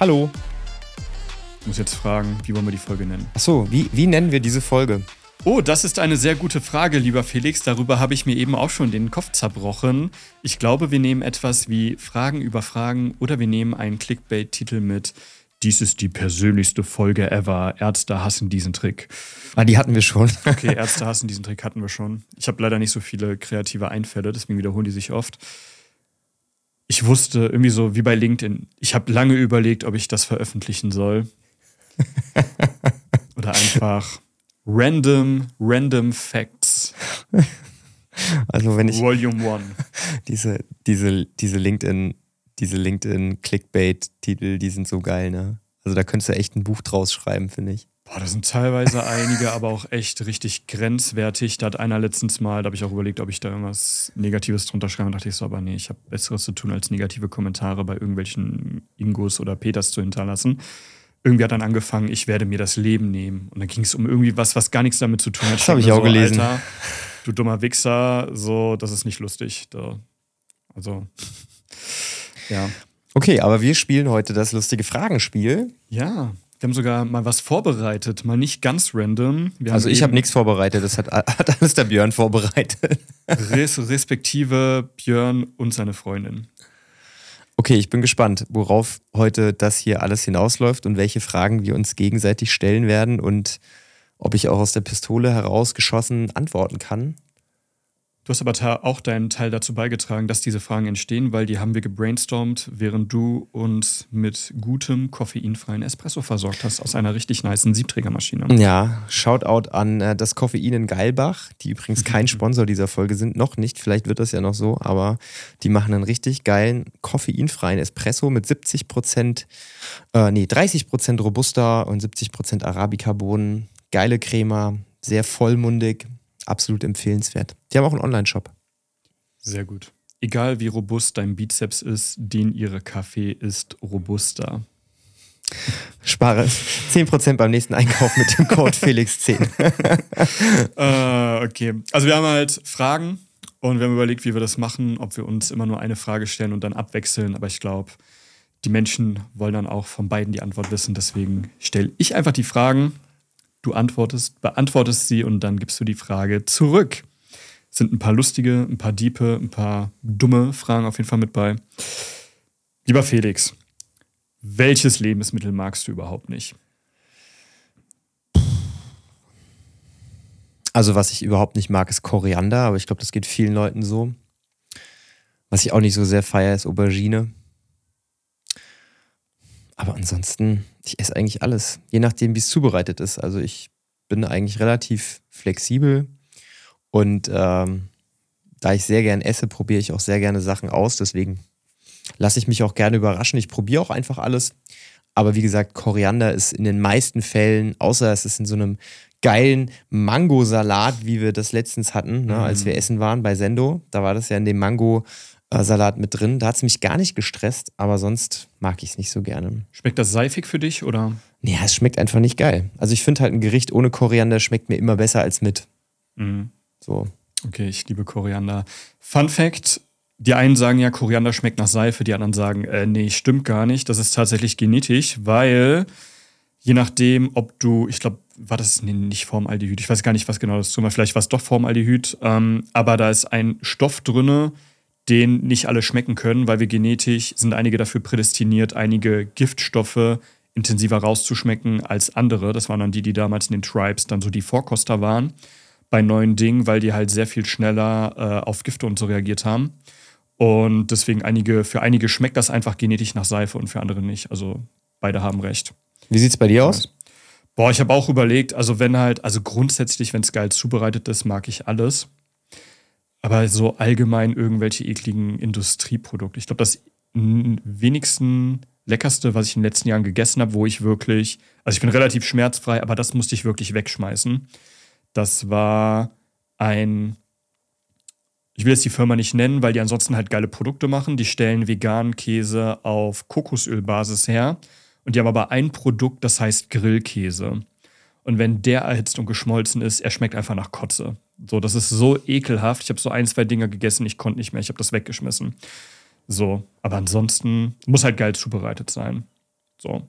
Hallo. Ich muss jetzt fragen, wie wollen wir die Folge nennen? Achso, wie, wie nennen wir diese Folge? Oh, das ist eine sehr gute Frage, lieber Felix. Darüber habe ich mir eben auch schon den Kopf zerbrochen. Ich glaube, wir nehmen etwas wie Fragen über Fragen oder wir nehmen einen Clickbait-Titel mit Dies ist die persönlichste Folge ever. Ärzte hassen diesen Trick. Ah, die hatten wir schon. Okay, Ärzte hassen diesen Trick hatten wir schon. Ich habe leider nicht so viele kreative Einfälle, deswegen wiederholen die sich oft. Ich wusste irgendwie so wie bei LinkedIn. Ich habe lange überlegt, ob ich das veröffentlichen soll. Oder einfach random, random Facts. Also wenn ich Volume 1. diese, diese, diese LinkedIn, diese LinkedIn-Clickbait-Titel, die sind so geil, ne? Also da könntest du echt ein Buch draus schreiben, finde ich. Boah, da sind teilweise einige, aber auch echt richtig grenzwertig. Da hat einer letztens mal, da habe ich auch überlegt, ob ich da irgendwas Negatives drunter schreibe. Und dachte ich so, aber nee, ich habe Besseres zu tun, als negative Kommentare bei irgendwelchen Ingos oder Peters zu hinterlassen. Irgendwie hat dann angefangen, ich werde mir das Leben nehmen. Und dann ging es um irgendwie was, was gar nichts damit zu tun hat. Das habe ich auch so, gelesen. Alter, du dummer Wichser, so, das ist nicht lustig. Da, also, ja. Okay, aber wir spielen heute das lustige Fragenspiel. Ja, wir haben sogar mal was vorbereitet, mal nicht ganz random. Wir Also ich habe nichts vorbereitet, das hat, hat alles der Björn vorbereitet. res respektive Björn und seine Freundin. Okay, ich bin gespannt, worauf heute das hier alles hinausläuft und welche Fragen wir uns gegenseitig stellen werden und ob ich auch aus der Pistole herausgeschossen antworten kann. Du hast aber auch deinen Teil dazu beigetragen, dass diese Fragen entstehen, weil die haben wir gebrainstormt, während du uns mit gutem koffeinfreien Espresso versorgt hast aus einer richtig niceen Siebträgermaschine. Ja, Shoutout an äh, das Koffein in Geilbach, die übrigens kein Sponsor dieser Folge sind, noch nicht, vielleicht wird das ja noch so, aber die machen einen richtig geilen koffeinfreien Espresso mit 70 Prozent, äh, nee, 30 Prozent Robusta und 70 Prozent Arabica-Bohnen. Geile Crema, sehr vollmundig, absolut empfehlenswert. Die haben auch einen Online-Shop. Sehr gut. Egal wie robust dein Bizeps ist, den ihre Kaffee ist robuster. Spare 10% beim nächsten Einkauf mit dem Code Felix10. Äh, okay. Also wir haben halt Fragen und wir haben überlegt, wie wir das machen, ob wir uns immer nur eine Frage stellen und dann abwechseln. Aber ich glaube, die Menschen wollen dann auch von beiden die Antwort wissen. Deswegen stelle ich einfach die Fragen, du antwortest, beantwortest sie und dann gibst du die Frage zurück. Es sind ein paar lustige, ein paar diepe, ein paar dumme Fragen auf jeden Fall mit bei. Lieber Felix, welches Lebensmittel magst du überhaupt nicht? Also, was ich überhaupt nicht mag, ist Koriander, aber ich glaube, das geht vielen Leuten so. Was ich auch nicht so sehr feiere, ist Aubergine. Aber ansonsten, ich esse eigentlich alles, je nachdem, wie es zubereitet ist. Also, ich bin eigentlich relativ flexibel und ähm, da ich sehr gern esse, probiere ich auch sehr gerne Sachen aus. Deswegen lasse ich mich auch gerne überraschen. Ich probiere auch einfach alles. Aber wie gesagt, Koriander ist in den meisten Fällen, außer es ist in so einem geilen Mangosalat, wie wir das letztens hatten, ne, als wir essen waren bei Sendo. Da war das ja in dem Mango-Salat mit drin. Da hat es mich gar nicht gestresst, aber sonst mag ich es nicht so gerne. Schmeckt das seifig für dich oder? Nee, es schmeckt einfach nicht geil. Also ich finde halt ein Gericht ohne Koriander schmeckt mir immer besser als mit. Mhm. So. Okay, ich liebe Koriander. Fun Fact: Die einen sagen ja, Koriander schmeckt nach Seife, die anderen sagen, äh, nee, stimmt gar nicht. Das ist tatsächlich genetisch, weil je nachdem, ob du, ich glaube, war das nee, nicht Formaldehyd, ich weiß gar nicht, was genau das ist, vielleicht war es doch Formaldehyd, ähm, aber da ist ein Stoff drinne, den nicht alle schmecken können, weil wir genetisch sind einige dafür prädestiniert, einige Giftstoffe intensiver rauszuschmecken als andere. Das waren dann die, die damals in den Tribes dann so die Vorkoster waren bei neuen Dingen, weil die halt sehr viel schneller äh, auf Gifte und so reagiert haben. Und deswegen einige, für einige schmeckt das einfach genetisch nach Seife und für andere nicht. Also beide haben recht. Wie sieht's bei dir aus? Boah, ich habe auch überlegt, also wenn halt, also grundsätzlich, wenn es geil zubereitet ist, mag ich alles. Aber so allgemein irgendwelche ekligen Industrieprodukte. Ich glaube, das wenigsten leckerste, was ich in den letzten Jahren gegessen habe, wo ich wirklich, also ich bin relativ schmerzfrei, aber das musste ich wirklich wegschmeißen. Das war ein, ich will jetzt die Firma nicht nennen, weil die ansonsten halt geile Produkte machen. Die stellen veganen Käse auf Kokosölbasis her. Und die haben aber ein Produkt, das heißt Grillkäse. Und wenn der erhitzt und geschmolzen ist, er schmeckt einfach nach Kotze. So, das ist so ekelhaft. Ich habe so ein, zwei Dinger gegessen, ich konnte nicht mehr, ich habe das weggeschmissen. So, aber ansonsten muss halt geil zubereitet sein. So.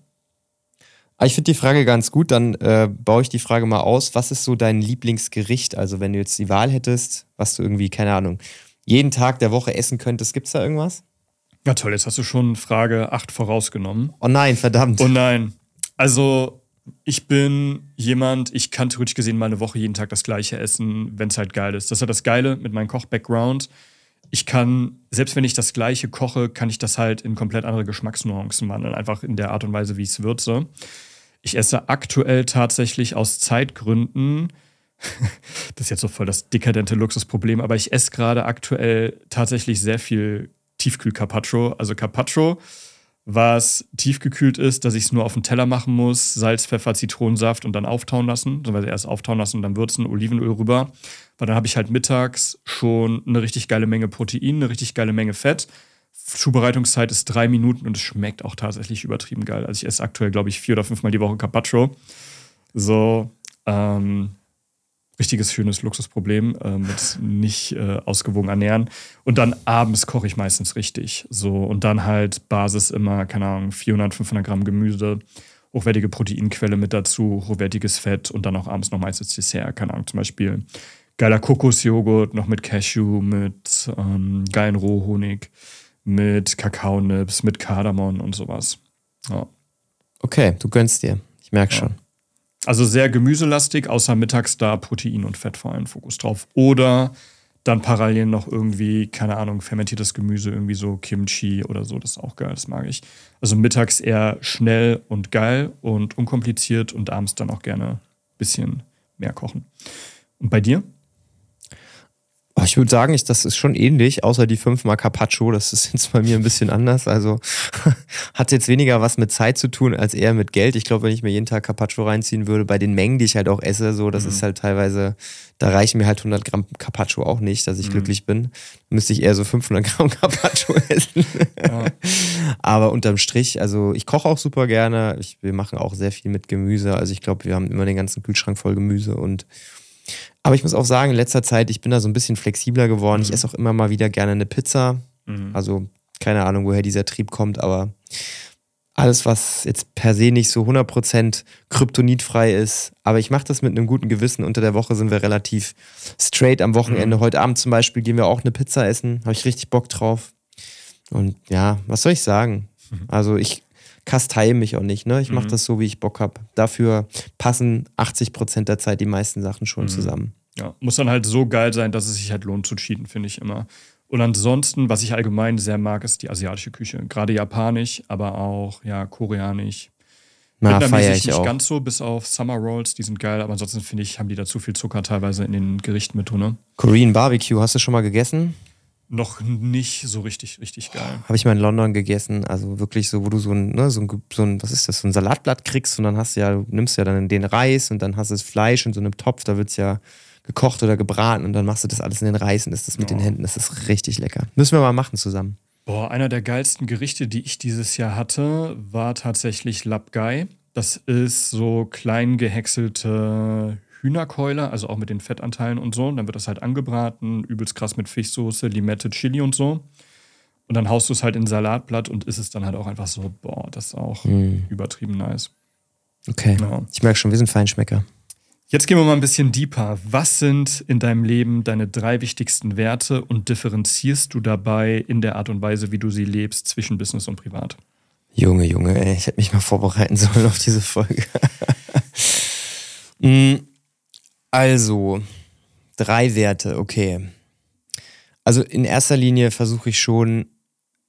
Ah, ich finde die Frage ganz gut, dann äh, baue ich die Frage mal aus. Was ist so dein Lieblingsgericht? Also, wenn du jetzt die Wahl hättest, was du irgendwie, keine Ahnung, jeden Tag der Woche essen könntest, gibt es da irgendwas? Ja, toll, jetzt hast du schon Frage 8 vorausgenommen. Oh nein, verdammt. Oh nein. Also, ich bin jemand, ich kann theoretisch gesehen mal eine Woche jeden Tag das gleiche essen, wenn es halt geil ist. Das ist ja das Geile mit meinem Koch-Background. Ich kann, selbst wenn ich das gleiche koche, kann ich das halt in komplett andere Geschmacksnuancen wandeln. Einfach in der Art und Weise, wie es würze. Ich esse aktuell tatsächlich aus Zeitgründen, das ist jetzt so voll das dekadente Luxusproblem, aber ich esse gerade aktuell tatsächlich sehr viel Tiefkühl-Carpaccio. Also Carpaccio was tiefgekühlt ist, dass ich es nur auf den Teller machen muss, Salz, Pfeffer, Zitronensaft und dann auftauen lassen, beziehungsweise erst auftauen lassen und dann würzen, Olivenöl rüber. Weil dann habe ich halt mittags schon eine richtig geile Menge Protein, eine richtig geile Menge Fett. Zubereitungszeit ist drei Minuten und es schmeckt auch tatsächlich übertrieben geil. Also ich esse aktuell, glaube ich, vier oder fünfmal die Woche Carpaccio. So, ähm, richtiges schönes Luxusproblem äh, mit nicht äh, ausgewogen ernähren. Und dann abends koche ich meistens richtig. So und dann halt Basis immer, keine Ahnung, 400, 500 Gramm Gemüse, hochwertige Proteinquelle mit dazu, hochwertiges Fett und dann auch abends noch meistens Dessert, keine Ahnung, zum Beispiel geiler Kokosjoghurt noch mit Cashew, mit ähm, geilen Rohhonig, mit Kakaonips, mit Kardamom und sowas. Ja. Okay, du gönnst dir. Ich merke ja. schon. Also sehr gemüselastig, außer mittags da Protein und Fett vor allem Fokus drauf. Oder dann parallel noch irgendwie, keine Ahnung, fermentiertes Gemüse, irgendwie so Kimchi oder so, das ist auch geil, das mag ich. Also mittags eher schnell und geil und unkompliziert und abends dann auch gerne ein bisschen mehr kochen. Und bei dir? Oh, ich würde sagen, ich, das ist schon ähnlich, außer die fünfmal Carpaccio. Das ist jetzt bei mir ein bisschen anders. Also hat jetzt weniger was mit Zeit zu tun als eher mit Geld. Ich glaube, wenn ich mir jeden Tag Carpaccio reinziehen würde, bei den Mengen, die ich halt auch esse, so, das mhm. ist halt teilweise, da reichen mir halt 100 Gramm Carpaccio auch nicht, dass ich mhm. glücklich bin. Müsste ich eher so 500 Gramm Carpaccio essen. Ja. Aber unterm Strich, also ich koche auch super gerne. Ich, wir machen auch sehr viel mit Gemüse. Also ich glaube, wir haben immer den ganzen Kühlschrank voll Gemüse und aber ich muss auch sagen, in letzter Zeit, ich bin da so ein bisschen flexibler geworden. Mhm. Ich esse auch immer mal wieder gerne eine Pizza. Mhm. Also keine Ahnung, woher dieser Trieb kommt, aber alles, was jetzt per se nicht so 100% kryptonitfrei ist. Aber ich mache das mit einem guten Gewissen. Unter der Woche sind wir relativ straight am Wochenende. Mhm. Heute Abend zum Beispiel gehen wir auch eine Pizza essen. Habe ich richtig Bock drauf. Und ja, was soll ich sagen? Mhm. Also ich kastei mich auch nicht. Ne? Ich mache mhm. das so, wie ich Bock habe. Dafür passen 80 Prozent der Zeit die meisten Sachen schon mhm. zusammen. Ja, muss dann halt so geil sein, dass es sich halt lohnt zu cheaten, finde ich immer. Und ansonsten, was ich allgemein sehr mag, ist die asiatische Küche. Gerade japanisch, aber auch ja koreanisch. Na, feier ich nicht auch. ganz so, bis auf Summer Rolls, die sind geil, aber ansonsten finde ich, haben die da zu viel Zucker teilweise in den Gerichten mit drin. Ne? Korean Barbecue, hast du schon mal gegessen? Noch nicht so richtig, richtig geil. Habe ich mal in London gegessen, also wirklich so, wo du so ein, ne, so ein, so ein, was ist das, so ein Salatblatt kriegst und dann hast du ja, du nimmst ja dann den Reis und dann hast du das Fleisch in so einem Topf, da wird es ja gekocht oder gebraten und dann machst du das alles in den Reis und isst das mit oh. den Händen, das ist richtig lecker. Müssen wir mal machen zusammen. Boah, einer der geilsten Gerichte, die ich dieses Jahr hatte, war tatsächlich Lapgai. Das ist so klein gehäckselte Hühnerkeule, also auch mit den Fettanteilen und so. Und dann wird das halt angebraten, übelst krass mit Fischsoße, Limette, Chili und so. Und dann haust du es halt in Salatblatt und isst es dann halt auch einfach so, boah, das ist auch mm. übertrieben nice. Okay. Ja. Ich merke schon, wir sind Feinschmecker. Jetzt gehen wir mal ein bisschen deeper. Was sind in deinem Leben deine drei wichtigsten Werte und differenzierst du dabei in der Art und Weise, wie du sie lebst, zwischen Business und Privat? Junge, Junge, ey, ich hätte mich mal vorbereiten sollen auf diese Folge. also, drei Werte, okay. Also in erster Linie versuche ich schon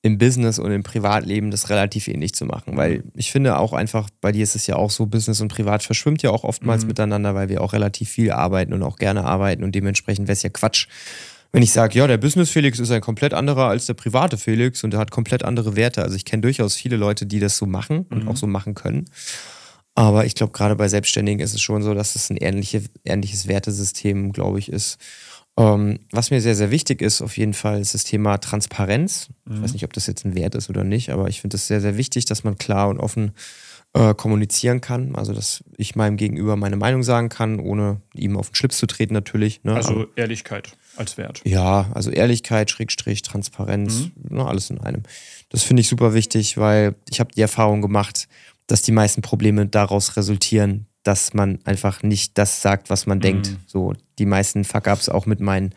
im Business und im Privatleben das relativ ähnlich zu machen, weil ich finde auch einfach, bei dir ist es ja auch so, Business und Privat verschwimmt ja auch oftmals mhm. miteinander, weil wir auch relativ viel arbeiten und auch gerne arbeiten und dementsprechend wäre es ja Quatsch, wenn ich sage, ja, der Business Felix ist ein komplett anderer als der private Felix und er hat komplett andere Werte. Also ich kenne durchaus viele Leute, die das so machen und mhm. auch so machen können. Aber ich glaube, gerade bei Selbstständigen ist es schon so, dass es ein ähnliche, ähnliches Wertesystem, glaube ich, ist. Ähm, was mir sehr, sehr wichtig ist, auf jeden Fall, ist das Thema Transparenz. Mhm. Ich weiß nicht, ob das jetzt ein Wert ist oder nicht, aber ich finde es sehr, sehr wichtig, dass man klar und offen äh, kommunizieren kann. Also, dass ich meinem Gegenüber meine Meinung sagen kann, ohne ihm auf den Schlips zu treten, natürlich. Ne? Also aber, Ehrlichkeit als Wert. Ja, also Ehrlichkeit, Schrägstrich, Transparenz, mhm. ne, alles in einem. Das finde ich super wichtig, weil ich habe die Erfahrung gemacht, dass die meisten Probleme daraus resultieren, dass man einfach nicht das sagt, was man mhm. denkt. So die meisten Fuck-ups auch mit meinen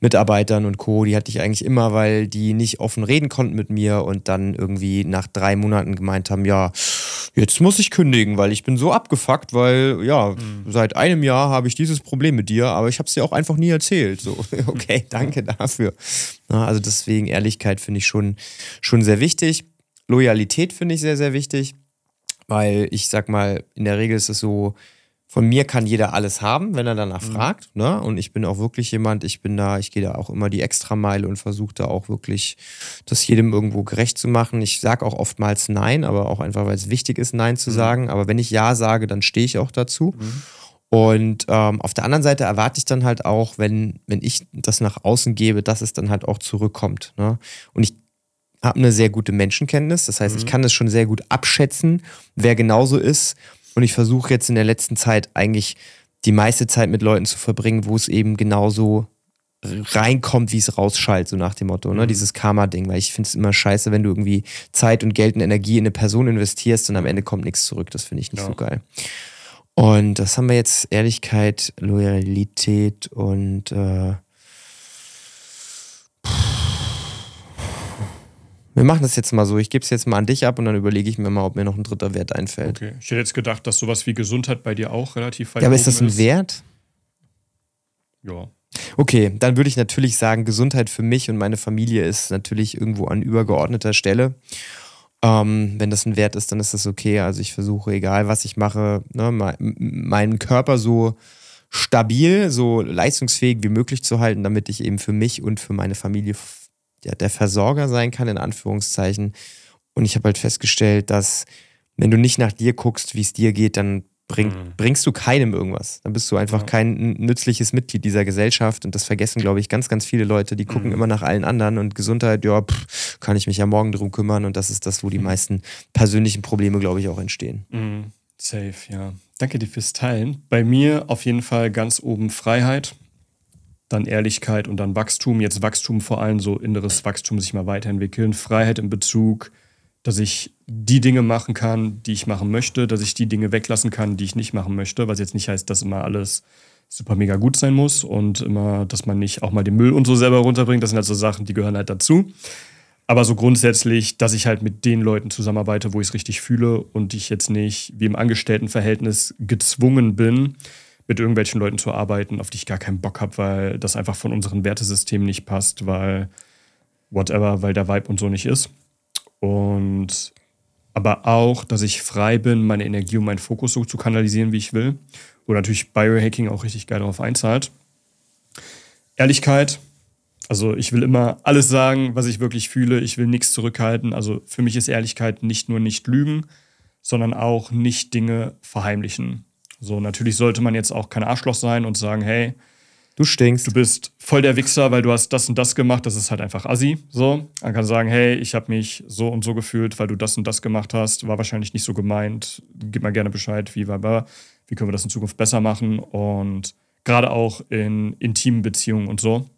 Mitarbeitern und Co. Die hatte ich eigentlich immer, weil die nicht offen reden konnten mit mir und dann irgendwie nach drei Monaten gemeint haben, ja, jetzt muss ich kündigen, weil ich bin so abgefuckt, weil ja, mhm. seit einem Jahr habe ich dieses Problem mit dir, aber ich habe es dir auch einfach nie erzählt. So, okay, danke dafür. also deswegen Ehrlichkeit finde ich schon, schon sehr wichtig. Loyalität finde ich sehr, sehr wichtig. Weil ich sag mal, in der Regel ist es so, von mir kann jeder alles haben, wenn er danach mhm. fragt. Ne? Und ich bin auch wirklich jemand, ich bin da, ich gehe da auch immer die Extrameile und versuche da auch wirklich, das jedem irgendwo gerecht zu machen. Ich sage auch oftmals Nein, aber auch einfach, weil es wichtig ist, Nein zu mhm. sagen. Aber wenn ich Ja sage, dann stehe ich auch dazu. Mhm. Und ähm, auf der anderen Seite erwarte ich dann halt auch, wenn, wenn ich das nach außen gebe, dass es dann halt auch zurückkommt. Ne? Und ich habe eine sehr gute Menschenkenntnis. Das heißt, mhm. ich kann es schon sehr gut abschätzen, wer genauso ist. Und ich versuche jetzt in der letzten Zeit eigentlich die meiste Zeit mit Leuten zu verbringen, wo es eben genauso reinkommt, wie es rausschallt, so nach dem Motto, ne? Mhm. Dieses Karma-Ding, weil ich finde es immer scheiße, wenn du irgendwie Zeit und Geld und Energie in eine Person investierst und am Ende kommt nichts zurück. Das finde ich nicht ja. so geil. Und das haben wir jetzt Ehrlichkeit, Loyalität und äh, Wir machen das jetzt mal so. Ich gebe es jetzt mal an dich ab und dann überlege ich mir mal, ob mir noch ein dritter Wert einfällt. Okay. Ich hätte jetzt gedacht, dass sowas wie Gesundheit bei dir auch relativ weit Ja, aber ist das ein ist. Wert? Ja. Okay, dann würde ich natürlich sagen, Gesundheit für mich und meine Familie ist natürlich irgendwo an übergeordneter Stelle. Ähm, wenn das ein Wert ist, dann ist das okay. Also ich versuche, egal was ich mache, ne, meinen Körper so stabil, so leistungsfähig wie möglich zu halten, damit ich eben für mich und für meine Familie der, der Versorger sein kann, in Anführungszeichen. Und ich habe halt festgestellt, dass wenn du nicht nach dir guckst, wie es dir geht, dann bring, mhm. bringst du keinem irgendwas. Dann bist du einfach ja. kein nützliches Mitglied dieser Gesellschaft. Und das vergessen, glaube ich, ganz, ganz viele Leute. Die gucken mhm. immer nach allen anderen und Gesundheit, ja, pff, kann ich mich ja morgen drum kümmern. Und das ist das, wo die mhm. meisten persönlichen Probleme, glaube ich, auch entstehen. Mhm. Safe, ja. Danke dir fürs Teilen. Bei mir auf jeden Fall ganz oben Freiheit dann Ehrlichkeit und dann Wachstum. Jetzt Wachstum vor allem so inneres Wachstum, sich mal weiterentwickeln. Freiheit im Bezug, dass ich die Dinge machen kann, die ich machen möchte, dass ich die Dinge weglassen kann, die ich nicht machen möchte, was jetzt nicht heißt, dass immer alles super mega gut sein muss und immer, dass man nicht auch mal den Müll und so selber runterbringt. Das sind halt so Sachen, die gehören halt dazu. Aber so grundsätzlich, dass ich halt mit den Leuten zusammenarbeite, wo ich es richtig fühle und ich jetzt nicht wie im Angestelltenverhältnis gezwungen bin, mit irgendwelchen Leuten zu arbeiten, auf die ich gar keinen Bock habe, weil das einfach von unseren Wertesystemen nicht passt, weil whatever, weil der Vibe und so nicht ist. Und aber auch, dass ich frei bin, meine Energie und meinen Fokus so zu kanalisieren, wie ich will. Wo natürlich Biohacking auch richtig geil darauf einzahlt. Ehrlichkeit. Also ich will immer alles sagen, was ich wirklich fühle. Ich will nichts zurückhalten. Also für mich ist Ehrlichkeit nicht nur nicht lügen, sondern auch nicht Dinge verheimlichen. So, natürlich sollte man jetzt auch kein Arschloch sein und sagen, hey, du stinkst. Du bist voll der Wichser, weil du hast das und das gemacht. Das ist halt einfach assi. So, man kann sagen, hey, ich habe mich so und so gefühlt, weil du das und das gemacht hast. War wahrscheinlich nicht so gemeint. Gib mal gerne Bescheid, wie war, wie können wir das in Zukunft besser machen und gerade auch in intimen Beziehungen und so.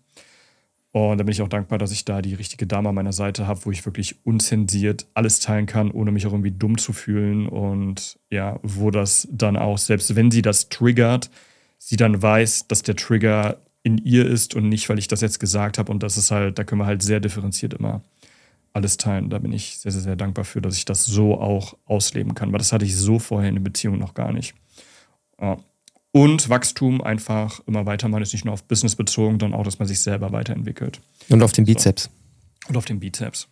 Und da bin ich auch dankbar, dass ich da die richtige Dame an meiner Seite habe, wo ich wirklich unzensiert alles teilen kann, ohne mich auch irgendwie dumm zu fühlen. Und ja, wo das dann auch, selbst wenn sie das triggert, sie dann weiß, dass der Trigger in ihr ist und nicht, weil ich das jetzt gesagt habe. Und das ist halt, da können wir halt sehr differenziert immer alles teilen. Da bin ich sehr, sehr, sehr dankbar für, dass ich das so auch ausleben kann, weil das hatte ich so vorher in der Beziehung noch gar nicht. Ja. Und Wachstum einfach immer weiter. Man ist nicht nur auf Business bezogen, sondern auch, dass man sich selber weiterentwickelt. Und auf den Bizeps. So. Und auf den Bizeps.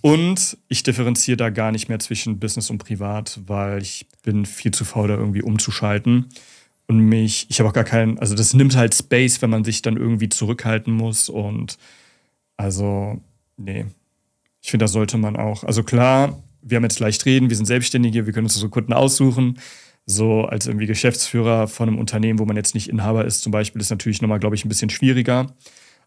und ich differenziere da gar nicht mehr zwischen Business und Privat, weil ich bin viel zu faul, da irgendwie umzuschalten. Und mich, ich habe auch gar keinen, also das nimmt halt Space, wenn man sich dann irgendwie zurückhalten muss. Und also, nee. Ich finde, da sollte man auch, also klar, wir haben jetzt leicht reden, wir sind Selbstständige, wir können uns unsere Kunden aussuchen so als irgendwie Geschäftsführer von einem Unternehmen, wo man jetzt nicht Inhaber ist, zum Beispiel, ist natürlich nochmal, glaube ich, ein bisschen schwieriger.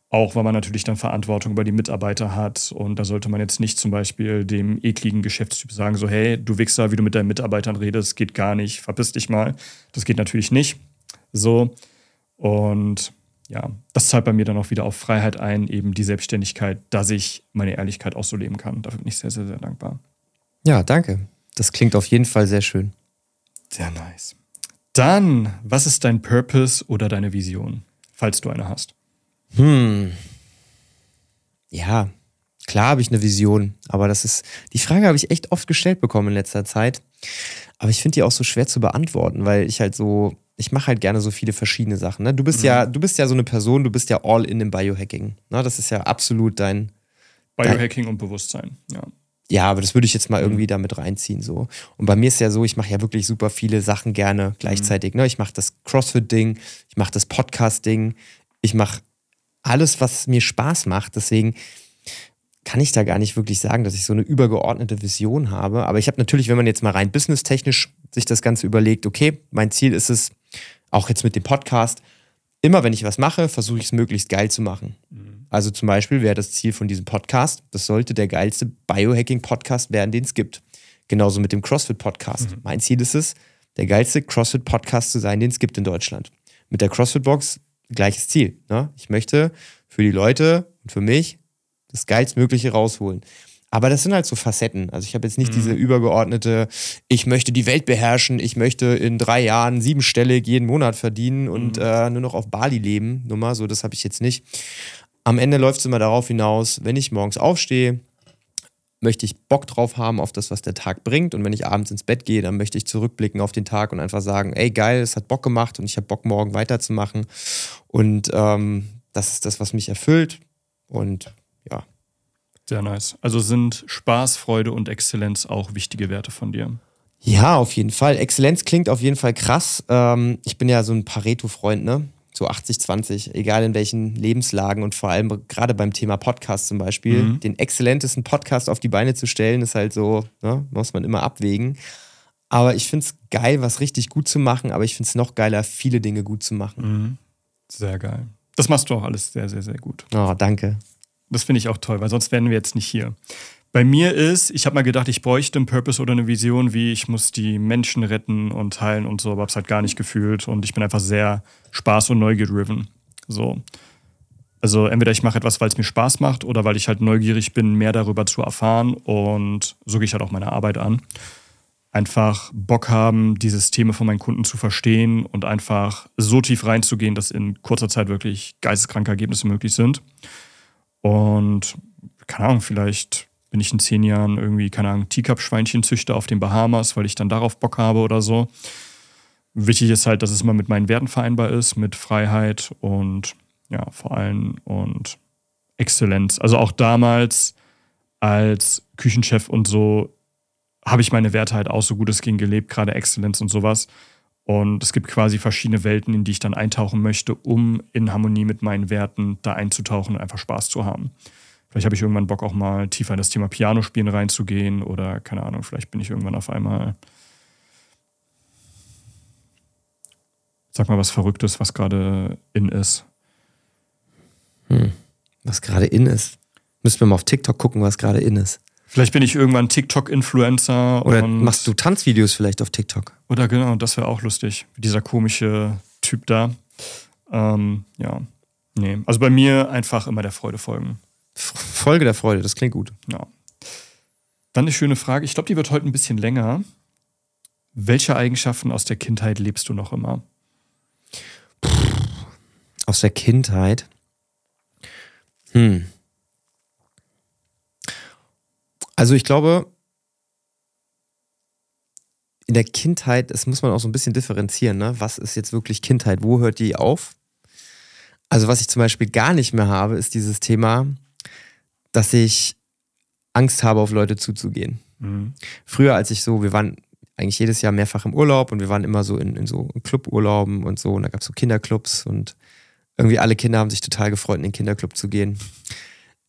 Auch weil man natürlich dann Verantwortung über die Mitarbeiter hat. Und da sollte man jetzt nicht zum Beispiel dem ekligen Geschäftstyp sagen, so, hey, du Wichser, wie du mit deinen Mitarbeitern redest, geht gar nicht, verpiss dich mal. Das geht natürlich nicht. So. Und ja, das zahlt bei mir dann auch wieder auf Freiheit ein, eben die Selbstständigkeit, dass ich meine Ehrlichkeit auch so leben kann. Dafür bin ich sehr, sehr, sehr dankbar. Ja, danke. Das klingt auf jeden Fall sehr schön. Sehr nice. Dann, was ist dein Purpose oder deine Vision, falls du eine hast? Hm. Ja, klar habe ich eine Vision, aber das ist, die Frage habe ich echt oft gestellt bekommen in letzter Zeit. Aber ich finde die auch so schwer zu beantworten, weil ich halt so, ich mache halt gerne so viele verschiedene Sachen. Ne? Du bist mhm. ja, du bist ja so eine Person, du bist ja all in im Biohacking. Ne? Das ist ja absolut dein Biohacking dein, und Bewusstsein, ja. Ja, aber das würde ich jetzt mal mhm. irgendwie damit reinziehen. So. Und bei mir ist ja so, ich mache ja wirklich super viele Sachen gerne gleichzeitig. Ne? Ich mache das CrossFit-Ding, ich mache das Podcast-Ding, ich mache alles, was mir Spaß macht. Deswegen kann ich da gar nicht wirklich sagen, dass ich so eine übergeordnete Vision habe. Aber ich habe natürlich, wenn man jetzt mal rein businesstechnisch sich das Ganze überlegt, okay, mein Ziel ist es, auch jetzt mit dem Podcast, immer wenn ich was mache, versuche ich es möglichst geil zu machen. Mhm. Also zum Beispiel wäre das Ziel von diesem Podcast, das sollte der geilste Biohacking-Podcast werden, den es gibt. Genauso mit dem CrossFit-Podcast. Mhm. Mein Ziel ist es, der geilste CrossFit-Podcast zu sein, den es gibt in Deutschland. Mit der CrossFit-Box gleiches Ziel. Ne? Ich möchte für die Leute und für mich das Geilstmögliche rausholen. Aber das sind halt so Facetten. Also ich habe jetzt nicht mhm. diese übergeordnete, ich möchte die Welt beherrschen, ich möchte in drei Jahren siebenstellig jeden Monat verdienen und mhm. äh, nur noch auf Bali leben. Nummer, so das habe ich jetzt nicht. Am Ende läuft es immer darauf hinaus, wenn ich morgens aufstehe, möchte ich Bock drauf haben auf das, was der Tag bringt. Und wenn ich abends ins Bett gehe, dann möchte ich zurückblicken auf den Tag und einfach sagen, ey geil, es hat Bock gemacht und ich habe Bock, morgen weiterzumachen. Und ähm, das ist das, was mich erfüllt. Und ja. Sehr nice. Also sind Spaß, Freude und Exzellenz auch wichtige Werte von dir? Ja, auf jeden Fall. Exzellenz klingt auf jeden Fall krass. Ähm, ich bin ja so ein Pareto-Freund, ne? So 80-20, egal in welchen Lebenslagen und vor allem gerade beim Thema Podcast zum Beispiel. Mhm. Den exzellentesten Podcast auf die Beine zu stellen, ist halt so, ne? muss man immer abwägen. Aber ich finde es geil, was richtig gut zu machen, aber ich finde es noch geiler, viele Dinge gut zu machen. Mhm. Sehr geil. Das machst du auch alles sehr, sehr, sehr gut. Oh, danke. Das finde ich auch toll, weil sonst wären wir jetzt nicht hier. Bei mir ist, ich habe mal gedacht, ich bräuchte einen Purpose oder eine Vision, wie ich muss die Menschen retten und heilen und so, aber habe es halt gar nicht gefühlt und ich bin einfach sehr Spaß- und Neugier-driven. So. Also entweder ich mache etwas, weil es mir Spaß macht oder weil ich halt neugierig bin, mehr darüber zu erfahren und so gehe ich halt auch meine Arbeit an. Einfach Bock haben, die Systeme von meinen Kunden zu verstehen und einfach so tief reinzugehen, dass in kurzer Zeit wirklich geisteskranke Ergebnisse möglich sind. Und keine Ahnung, vielleicht bin ich in zehn Jahren irgendwie, keine Ahnung, Teacup-Schweinchenzüchter auf den Bahamas, weil ich dann darauf Bock habe oder so. Wichtig ist halt, dass es immer mit meinen Werten vereinbar ist, mit Freiheit und ja, vor allem und Exzellenz. Also auch damals als Küchenchef und so habe ich meine Werte halt auch so gut es ging gelebt, gerade Exzellenz und sowas. Und es gibt quasi verschiedene Welten, in die ich dann eintauchen möchte, um in Harmonie mit meinen Werten da einzutauchen und einfach Spaß zu haben. Vielleicht habe ich irgendwann Bock auch mal tiefer in das Thema Pianospielen reinzugehen oder keine Ahnung, vielleicht bin ich irgendwann auf einmal. Sag mal was Verrücktes, was gerade in ist. Hm. Was gerade in ist. Müssen wir mal auf TikTok gucken, was gerade in ist. Vielleicht bin ich irgendwann TikTok-Influencer. Oder machst du Tanzvideos vielleicht auf TikTok? Oder genau, das wäre auch lustig. Dieser komische Typ da. Ähm, ja. Nee. Also bei mir einfach immer der Freude folgen. Folge der Freude, das klingt gut. Ja. Dann eine schöne Frage. Ich glaube, die wird heute ein bisschen länger. Welche Eigenschaften aus der Kindheit lebst du noch immer? Aus der Kindheit? Hm. Also ich glaube, in der Kindheit, das muss man auch so ein bisschen differenzieren, ne? Was ist jetzt wirklich Kindheit? Wo hört die auf? Also, was ich zum Beispiel gar nicht mehr habe, ist dieses Thema, dass ich Angst habe, auf Leute zuzugehen. Mhm. Früher, als ich so, wir waren eigentlich jedes Jahr mehrfach im Urlaub und wir waren immer so in, in so Cluburlauben und so und da gab es so Kinderclubs und irgendwie alle Kinder haben sich total gefreut, in den Kinderclub zu gehen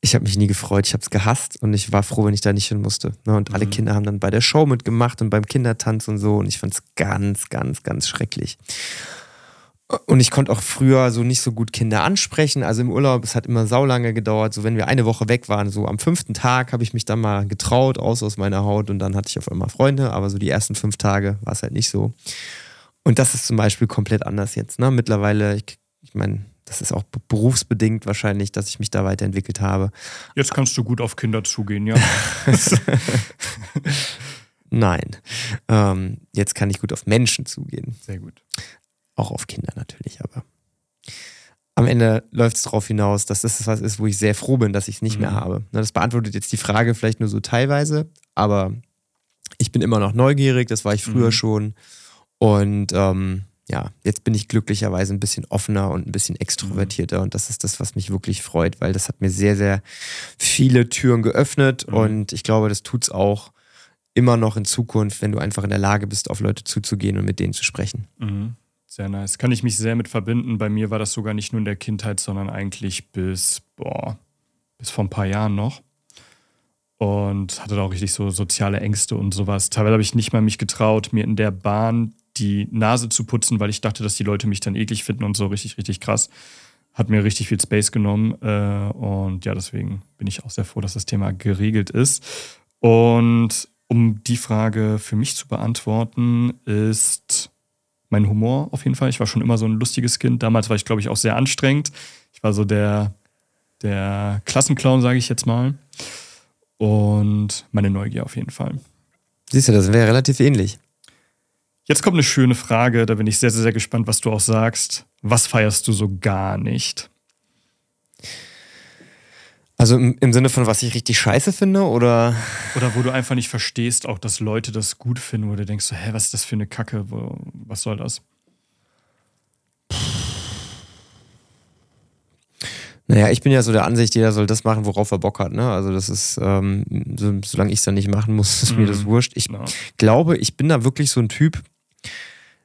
ich habe mich nie gefreut, ich habe es gehasst und ich war froh, wenn ich da nicht hin musste. Ne? Und alle mhm. Kinder haben dann bei der Show mitgemacht und beim Kindertanz und so und ich fand es ganz, ganz, ganz schrecklich. Und ich konnte auch früher so nicht so gut Kinder ansprechen. Also im Urlaub, es hat immer saulange gedauert. So wenn wir eine Woche weg waren, so am fünften Tag habe ich mich dann mal getraut, aus aus meiner Haut und dann hatte ich auf einmal Freunde. Aber so die ersten fünf Tage war es halt nicht so. Und das ist zum Beispiel komplett anders jetzt. Ne? Mittlerweile, ich, ich meine, das ist auch berufsbedingt wahrscheinlich, dass ich mich da weiterentwickelt habe. Jetzt kannst du gut auf Kinder zugehen, ja. Nein. Ähm, jetzt kann ich gut auf Menschen zugehen. Sehr gut. Auch auf Kinder natürlich, aber am Ende läuft es darauf hinaus, dass das was ist, wo ich sehr froh bin, dass ich es nicht mhm. mehr habe. Das beantwortet jetzt die Frage vielleicht nur so teilweise, aber ich bin immer noch neugierig, das war ich früher mhm. schon. Und ähm, ja, jetzt bin ich glücklicherweise ein bisschen offener und ein bisschen extrovertierter. Mhm. Und das ist das, was mich wirklich freut, weil das hat mir sehr, sehr viele Türen geöffnet. Mhm. Und ich glaube, das tut es auch immer noch in Zukunft, wenn du einfach in der Lage bist, auf Leute zuzugehen und mit denen zu sprechen. Sehr nice. Kann ich mich sehr mit verbinden. Bei mir war das sogar nicht nur in der Kindheit, sondern eigentlich bis, boah, bis vor ein paar Jahren noch. Und hatte da auch richtig so soziale Ängste und sowas. Teilweise habe ich nicht mal mich getraut, mir in der Bahn die Nase zu putzen, weil ich dachte, dass die Leute mich dann eklig finden und so richtig, richtig krass. Hat mir richtig viel Space genommen. Äh, und ja, deswegen bin ich auch sehr froh, dass das Thema geregelt ist. Und um die Frage für mich zu beantworten, ist mein Humor auf jeden Fall. Ich war schon immer so ein lustiges Kind. Damals war ich, glaube ich, auch sehr anstrengend. Ich war so der, der Klassenclown, sage ich jetzt mal. Und meine Neugier auf jeden Fall. Siehst du, das wäre relativ ähnlich. Jetzt kommt eine schöne Frage, da bin ich sehr, sehr, sehr gespannt, was du auch sagst. Was feierst du so gar nicht? Also im, im, Sinne von, was ich richtig scheiße finde, oder? Oder wo du einfach nicht verstehst, auch dass Leute das gut finden, wo du denkst, so, hä, was ist das für eine Kacke? Wo, was soll das? Naja, ich bin ja so der Ansicht, jeder soll das machen, worauf er Bock hat. Ne? Also das ist, ähm, so, solange ich es dann nicht machen muss, ist mm. mir das mhm. wurscht. Ich ja. glaube, ich bin da wirklich so ein Typ,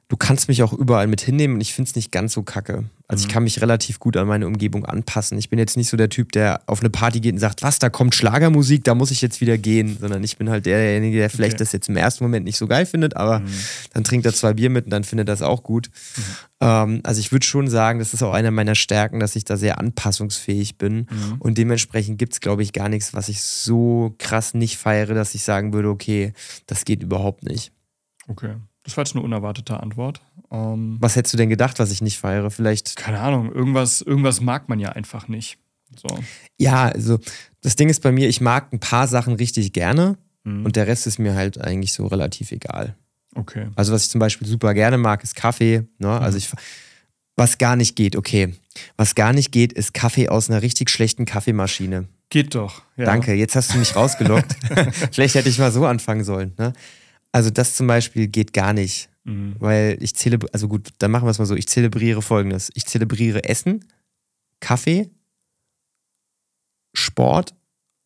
du kannst mich auch überall mit hinnehmen und ich finde es nicht ganz so kacke. Also mhm. ich kann mich relativ gut an meine Umgebung anpassen. Ich bin jetzt nicht so der Typ, der auf eine Party geht und sagt, was, da kommt Schlagermusik, da muss ich jetzt wieder gehen, sondern ich bin halt derjenige, der vielleicht okay. das jetzt im ersten Moment nicht so geil findet, aber mhm. dann trinkt er zwei Bier mit und dann findet er das auch gut. Mhm. Ähm, also ich würde schon sagen, das ist auch einer meiner Stärken, dass ich da sehr anpassungsfähig bin mhm. und dementsprechend gibt es, glaube ich, gar nichts, was ich so krass nicht feiere, dass ich sagen würde, okay, das geht überhaupt nicht. Okay. Das war jetzt eine unerwartete Antwort. Ähm, was hättest du denn gedacht, was ich nicht feiere? Vielleicht. Keine Ahnung, irgendwas, irgendwas mag man ja einfach nicht. So. Ja, also das Ding ist bei mir, ich mag ein paar Sachen richtig gerne mhm. und der Rest ist mir halt eigentlich so relativ egal. Okay. Also, was ich zum Beispiel super gerne mag, ist Kaffee. Ne? Mhm. Also ich. Was gar nicht geht, okay. Was gar nicht geht, ist Kaffee aus einer richtig schlechten Kaffeemaschine. Geht doch. Ja. Danke, jetzt hast du mich rausgelockt. Vielleicht hätte ich mal so anfangen sollen. Ne? Also das zum Beispiel geht gar nicht. Mhm. Weil ich zelebriere, also gut, dann machen wir es mal so. Ich zelebriere folgendes. Ich zelebriere Essen, Kaffee, Sport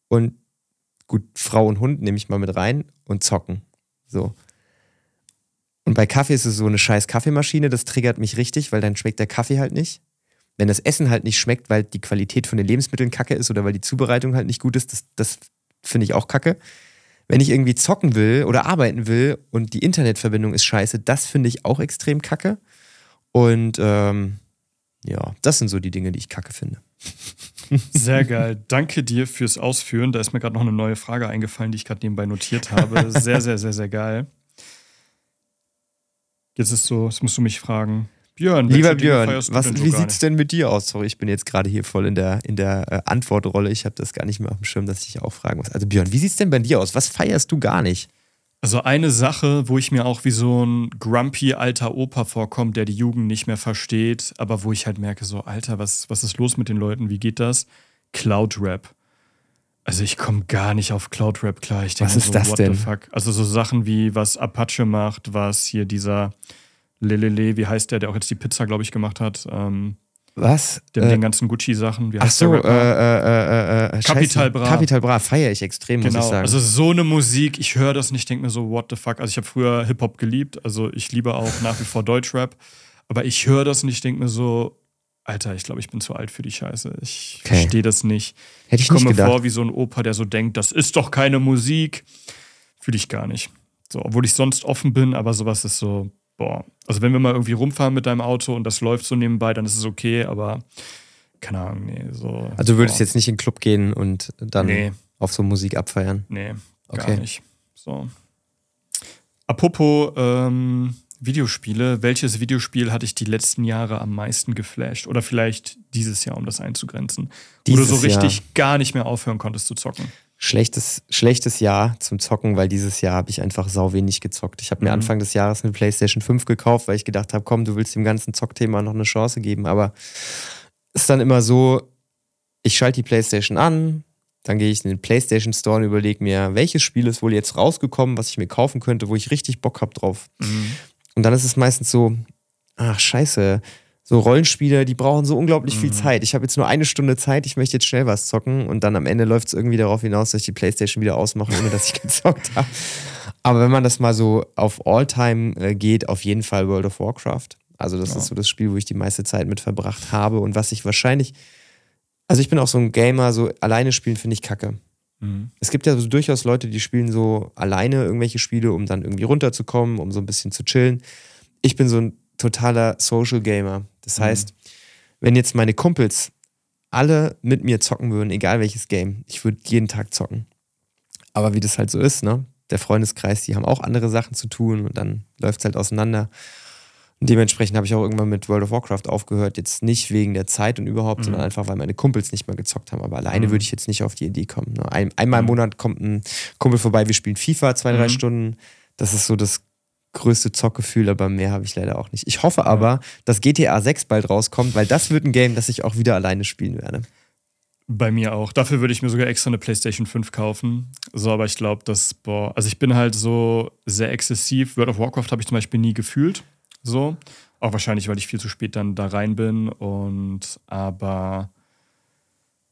und gut, Frau und Hund nehme ich mal mit rein und zocken. So. Und bei Kaffee ist es so eine scheiß Kaffeemaschine, das triggert mich richtig, weil dann schmeckt der Kaffee halt nicht. Wenn das Essen halt nicht schmeckt, weil die Qualität von den Lebensmitteln kacke ist oder weil die Zubereitung halt nicht gut ist, das, das finde ich auch kacke wenn ich irgendwie zocken will oder arbeiten will und die Internetverbindung ist scheiße, das finde ich auch extrem kacke. Und ähm, ja, das sind so die Dinge, die ich kacke finde. Sehr geil. Danke dir fürs Ausführen. Da ist mir gerade noch eine neue Frage eingefallen, die ich gerade nebenbei notiert habe. Sehr, sehr, sehr, sehr geil. Jetzt ist so, jetzt musst du mich fragen, Björn, lieber Björn, was, wie sieht es denn mit dir aus? Sorry, ich bin jetzt gerade hier voll in der, in der äh, Antwortrolle. Ich habe das gar nicht mehr auf dem Schirm, dass ich auch fragen muss. Also Björn, wie sieht es denn bei dir aus? Was feierst du gar nicht? Also eine Sache, wo ich mir auch wie so ein grumpy alter Opa vorkomme, der die Jugend nicht mehr versteht, aber wo ich halt merke, so Alter, was, was ist los mit den Leuten? Wie geht das? Cloud Rap. Also ich komme gar nicht auf Cloud Rap klar. Ich denke was ist so, das what denn? the fuck? Also so Sachen wie was Apache macht, was hier dieser Lelele, wie heißt der, der auch jetzt die Pizza, glaube ich, gemacht hat. Ähm, was? Der mit äh, den ganzen Gucci-Sachen. Ach so, äh, äh, äh, Capital Bra. Capital Bra feiere ich extrem, genau. muss ich sagen. Also so eine Musik, ich höre das nicht, denke mir so, what the fuck. Also ich habe früher Hip-Hop geliebt, also ich liebe auch nach wie vor Deutschrap. Aber ich höre das nicht, denke mir so, Alter, ich glaube, ich bin zu alt für die Scheiße. Ich okay. verstehe das nicht. Hätte ich, ich komme mir vor wie so ein Opa, der so denkt, das ist doch keine Musik. Fühle ich gar nicht. So, obwohl ich sonst offen bin, aber sowas ist so, boah, also wenn wir mal irgendwie rumfahren mit deinem Auto und das läuft so nebenbei, dann ist es okay, aber keine Ahnung, nee, so. Also du würdest boah. jetzt nicht in den Club gehen und dann nee. auf so Musik abfeiern? Nee, gar okay. nicht. So. Apropos ähm, Videospiele, welches Videospiel hatte ich die letzten Jahre am meisten geflasht? Oder vielleicht dieses Jahr, um das einzugrenzen? Dieses wo du so richtig Jahr. gar nicht mehr aufhören konntest zu zocken. Schlechtes, schlechtes Jahr zum Zocken, weil dieses Jahr habe ich einfach sau wenig gezockt. Ich habe mir Mhm. Anfang des Jahres eine PlayStation 5 gekauft, weil ich gedacht habe, komm, du willst dem ganzen Zockthema noch eine Chance geben. Aber ist dann immer so, ich schalte die PlayStation an, dann gehe ich in den PlayStation Store und überlege mir, welches Spiel ist wohl jetzt rausgekommen, was ich mir kaufen könnte, wo ich richtig Bock habe drauf. Mhm. Und dann ist es meistens so, ach scheiße, so Rollenspiele, die brauchen so unglaublich viel Mhm. Zeit. Ich habe jetzt nur eine Stunde Zeit, ich möchte jetzt schnell was zocken und dann am Ende läuft es irgendwie darauf hinaus, dass ich die Playstation wieder ausmache, ohne dass ich gezockt habe. Aber wenn man das mal so auf All-Time äh, geht, auf jeden Fall World of Warcraft. Also das Ja. ist so das Spiel, wo ich die meiste Zeit mit verbracht habe und was ich wahrscheinlich, also ich bin auch so ein Gamer, so alleine spielen finde ich kacke. Mhm. Es gibt ja so durchaus Leute, die spielen so alleine irgendwelche Spiele, um dann irgendwie runterzukommen, um so ein bisschen zu chillen. Ich bin so ein totaler Social Gamer. Das Mhm. heißt, wenn jetzt meine Kumpels alle mit mir zocken würden, egal welches Game, ich würde jeden Tag zocken. Aber wie das halt so ist, ne? Der Freundeskreis, die haben auch andere Sachen zu tun und dann läuft es halt auseinander. Und dementsprechend habe ich auch irgendwann mit World of Warcraft aufgehört. Jetzt nicht wegen der Zeit und überhaupt, Mhm. sondern einfach, weil meine Kumpels nicht mehr gezockt haben. Aber alleine Mhm. würde ich jetzt nicht auf die Idee kommen. Ne? Ein, einmal im Mhm. Monat kommt ein Kumpel vorbei, wir spielen FIFA zwei, drei Mhm. Stunden. Das ist so das größte Zockgefühl, aber mehr habe ich leider auch nicht. Ich hoffe aber, dass GTA 6 bald rauskommt, weil das wird ein Game, das ich auch wieder alleine spielen werde. Bei mir auch. Dafür würde ich mir sogar extra eine PlayStation 5 kaufen. So, aber ich glaube, dass, boah, also ich bin halt so sehr exzessiv. World of Warcraft habe ich zum Beispiel nie gefühlt. So. Auch wahrscheinlich, weil ich viel zu spät dann da rein bin. Und aber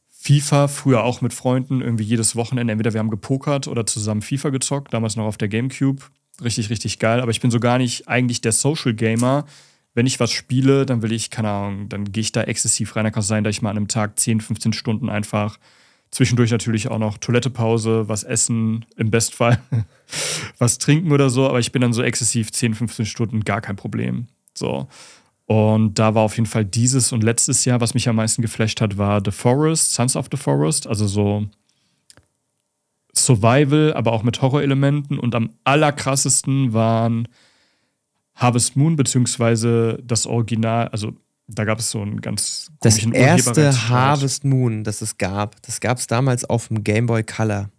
FIFA früher auch mit Freunden, irgendwie jedes Wochenende. Entweder wir haben gepokert oder zusammen FIFA gezockt, damals noch auf der Gamecube. Richtig, richtig geil. Aber ich bin so gar nicht eigentlich der Social Gamer. Wenn ich was spiele, dann will ich, keine Ahnung, dann gehe ich da exzessiv rein. Da kann es sein, dass ich mal an einem Tag 10, 15 Stunden einfach zwischendurch natürlich auch noch Toilettepause, was essen, im Bestfall was trinken oder so. Aber ich bin dann so exzessiv 10, 15 Stunden gar kein Problem. So. Und da war auf jeden Fall dieses und letztes Jahr, was mich am meisten geflasht hat, war The Forest, Sons of the Forest, also so Survival, aber auch mit Horrorelementen. Und am allerkrassesten waren Harvest Moon, beziehungsweise das Original, also da gab es so einen ganz Das erste. Harvest Moon, das es gab, das gab es damals auf dem Game Boy Color.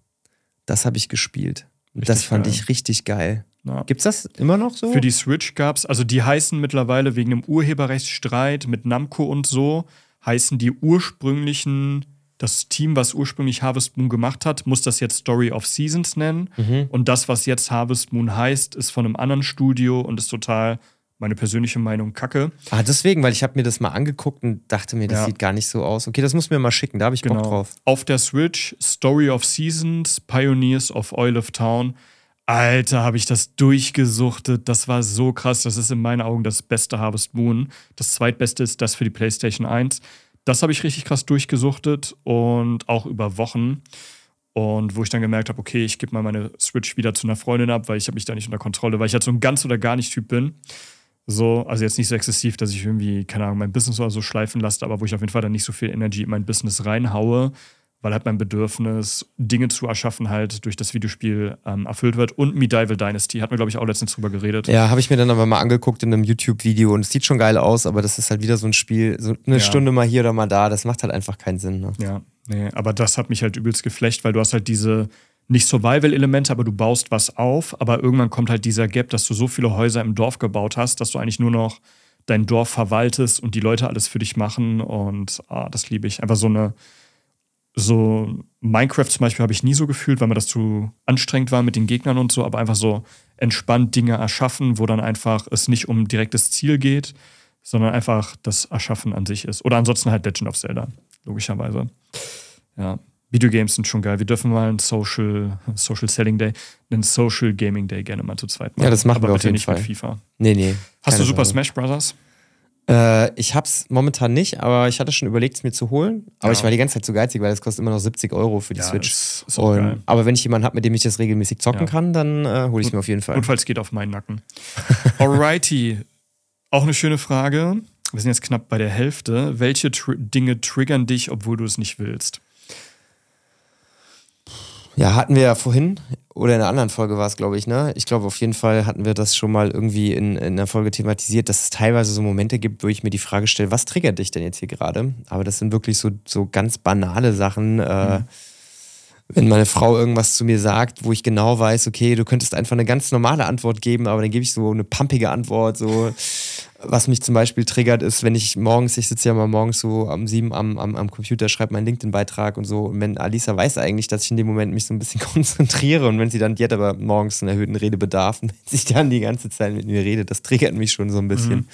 Das habe ich gespielt. Und das Richtig fand geil. ich richtig geil. Ja. Gibt's das immer noch so? Für die Switch gab es, also die heißen mittlerweile wegen einem Urheberrechtsstreit mit Namco und so, heißen die ursprünglichen, das Team, was ursprünglich Harvest Moon gemacht hat, muss das jetzt Story of Seasons nennen. Mhm. Und das, was jetzt Harvest Moon heißt, ist von einem anderen Studio und ist total, meine persönliche Meinung, kacke. Ah, deswegen, weil ich habe mir das mal angeguckt und dachte mir, das Ja. sieht gar nicht so aus. Okay, das muss mir mal schicken, da habe ich Bock drauf. Auf der Switch, Story of Seasons, Pioneers of Oil of Town. Alter, habe ich das durchgesuchtet. Das war so krass. Das ist in meinen Augen das beste Harvest Moon. Das zweitbeste ist das für die PlayStation 1. Das habe ich richtig krass durchgesuchtet und auch über Wochen. Und wo ich dann gemerkt habe, okay, ich gebe mal meine Switch wieder zu einer Freundin ab, weil ich habe mich da nicht unter Kontrolle, weil ich halt so ein ganz oder gar nicht Typ bin. So, also jetzt nicht so exzessiv, dass ich irgendwie, keine Ahnung, mein Business oder so schleifen lasse, aber wo ich auf jeden Fall dann nicht so viel Energy in mein Business reinhaue, weil halt mein Bedürfnis, Dinge zu erschaffen, halt durch das Videospiel ähm, erfüllt wird. Und Medieval Dynasty, hatten wir, glaube ich, auch letztens drüber geredet. Ja, habe ich mir dann aber mal angeguckt in einem YouTube-Video und es sieht schon geil aus, aber das ist halt wieder so ein Spiel, so eine Ja. Stunde mal hier oder mal da, das macht halt einfach keinen Sinn. Ne? Ja, nee, aber das hat mich halt übelst geflecht, weil du hast halt diese nicht Survival-Elemente, aber du baust was auf, aber irgendwann kommt halt dieser Gap, dass du so viele Häuser im Dorf gebaut hast, dass du eigentlich nur noch dein Dorf verwaltest und die Leute alles für dich machen und ah, das liebe ich. Einfach so eine so Minecraft zum Beispiel habe ich nie so gefühlt, weil mir das zu anstrengend war mit den Gegnern und so, aber einfach so entspannt Dinge erschaffen, wo dann einfach es nicht um direktes Ziel geht, sondern einfach das Erschaffen an sich ist. Oder ansonsten halt Legend of Zelda, logischerweise. Ja, Videogames sind schon geil. Wir dürfen mal einen Social, Social Selling Day, einen Social Gaming Day gerne mal zu zweit machen. Ja, das machen aber wir auf jeden nicht Fall. mit FIFA. Nee, nee. Hast du Super Sorge. Smash Brothers? Äh, ich hab's momentan nicht, aber ich hatte schon überlegt, es mir zu holen. Aber Ja. ich war die ganze Zeit zu geizig, weil das kostet immer noch 70 Euro für die Ja, Switch. ist, ist Und, aber wenn ich jemanden habe, mit dem ich das regelmäßig zocken Ja. kann, dann äh, hole ich es mir auf jeden Fall. Notfalls geht auf meinen Nacken. Alrighty. Auch eine schöne Frage. Wir sind jetzt knapp bei der Hälfte. Welche Tr Dinge triggern dich, obwohl du es nicht willst? Ja, hatten wir ja vorhin, oder in einer anderen Folge war es, glaube ich, ne? Ich glaube, auf jeden Fall hatten wir das schon mal irgendwie in, in einer Folge thematisiert, dass es teilweise so Momente gibt, wo ich mir die Frage stelle, was triggert dich denn jetzt hier gerade? Aber das sind wirklich so, so ganz banale Sachen. Äh, wenn meine Frau irgendwas zu mir sagt, wo ich genau weiß, okay, du könntest einfach eine ganz normale Antwort geben, aber dann gebe ich so eine pumpige Antwort, so was mich zum Beispiel triggert, ist, wenn ich morgens, ich sitze ja mal morgens so am sieben am, am, am Computer, schreibe meinen LinkedIn-Beitrag und so. Und wenn Alisa weiß eigentlich, dass ich in dem Moment mich so ein bisschen konzentriere und wenn sie dann, die hat aber morgens einen erhöhten Redebedarf und wenn sie dann die ganze Zeit mit mir redet, das triggert mich schon so ein bisschen. Mhm.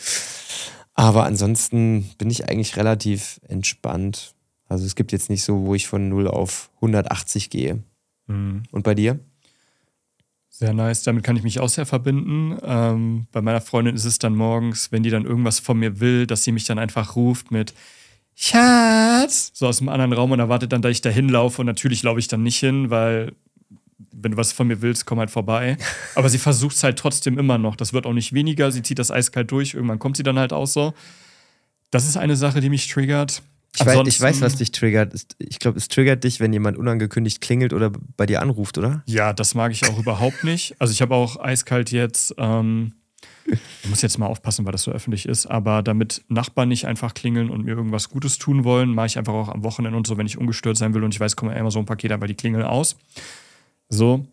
Aber ansonsten bin ich eigentlich relativ entspannt. Also es gibt jetzt nicht so, wo ich von 0 auf 180 gehe. Mhm. Und bei dir? Sehr nice, damit kann ich mich auch sehr verbinden. Ähm, bei meiner Freundin ist es dann morgens, wenn die dann irgendwas von mir will, dass sie mich dann einfach ruft mit Schatz, so aus dem anderen Raum und erwartet dann, dass ich da hinlaufe. Und natürlich laufe ich dann nicht hin, weil wenn du was von mir willst, komm halt vorbei. Aber sie versucht es halt trotzdem immer noch. Das wird auch nicht weniger. Sie zieht das eiskalt durch. Irgendwann kommt sie dann halt auch so. Das ist eine Sache, die mich triggert. Ich weiß, ich weiß, was dich triggert. Ich glaube, es triggert dich, wenn jemand unangekündigt klingelt oder bei dir anruft, oder? Ja, das mag ich auch überhaupt nicht. Also ich habe auch eiskalt jetzt, ähm, ich muss jetzt mal aufpassen, weil das so öffentlich ist, aber damit Nachbarn nicht einfach klingeln und mir irgendwas Gutes tun wollen, mache ich einfach auch am Wochenende und so, wenn ich ungestört sein will und ich weiß, kommen immer so ein Paket, aber die klingeln aus. So.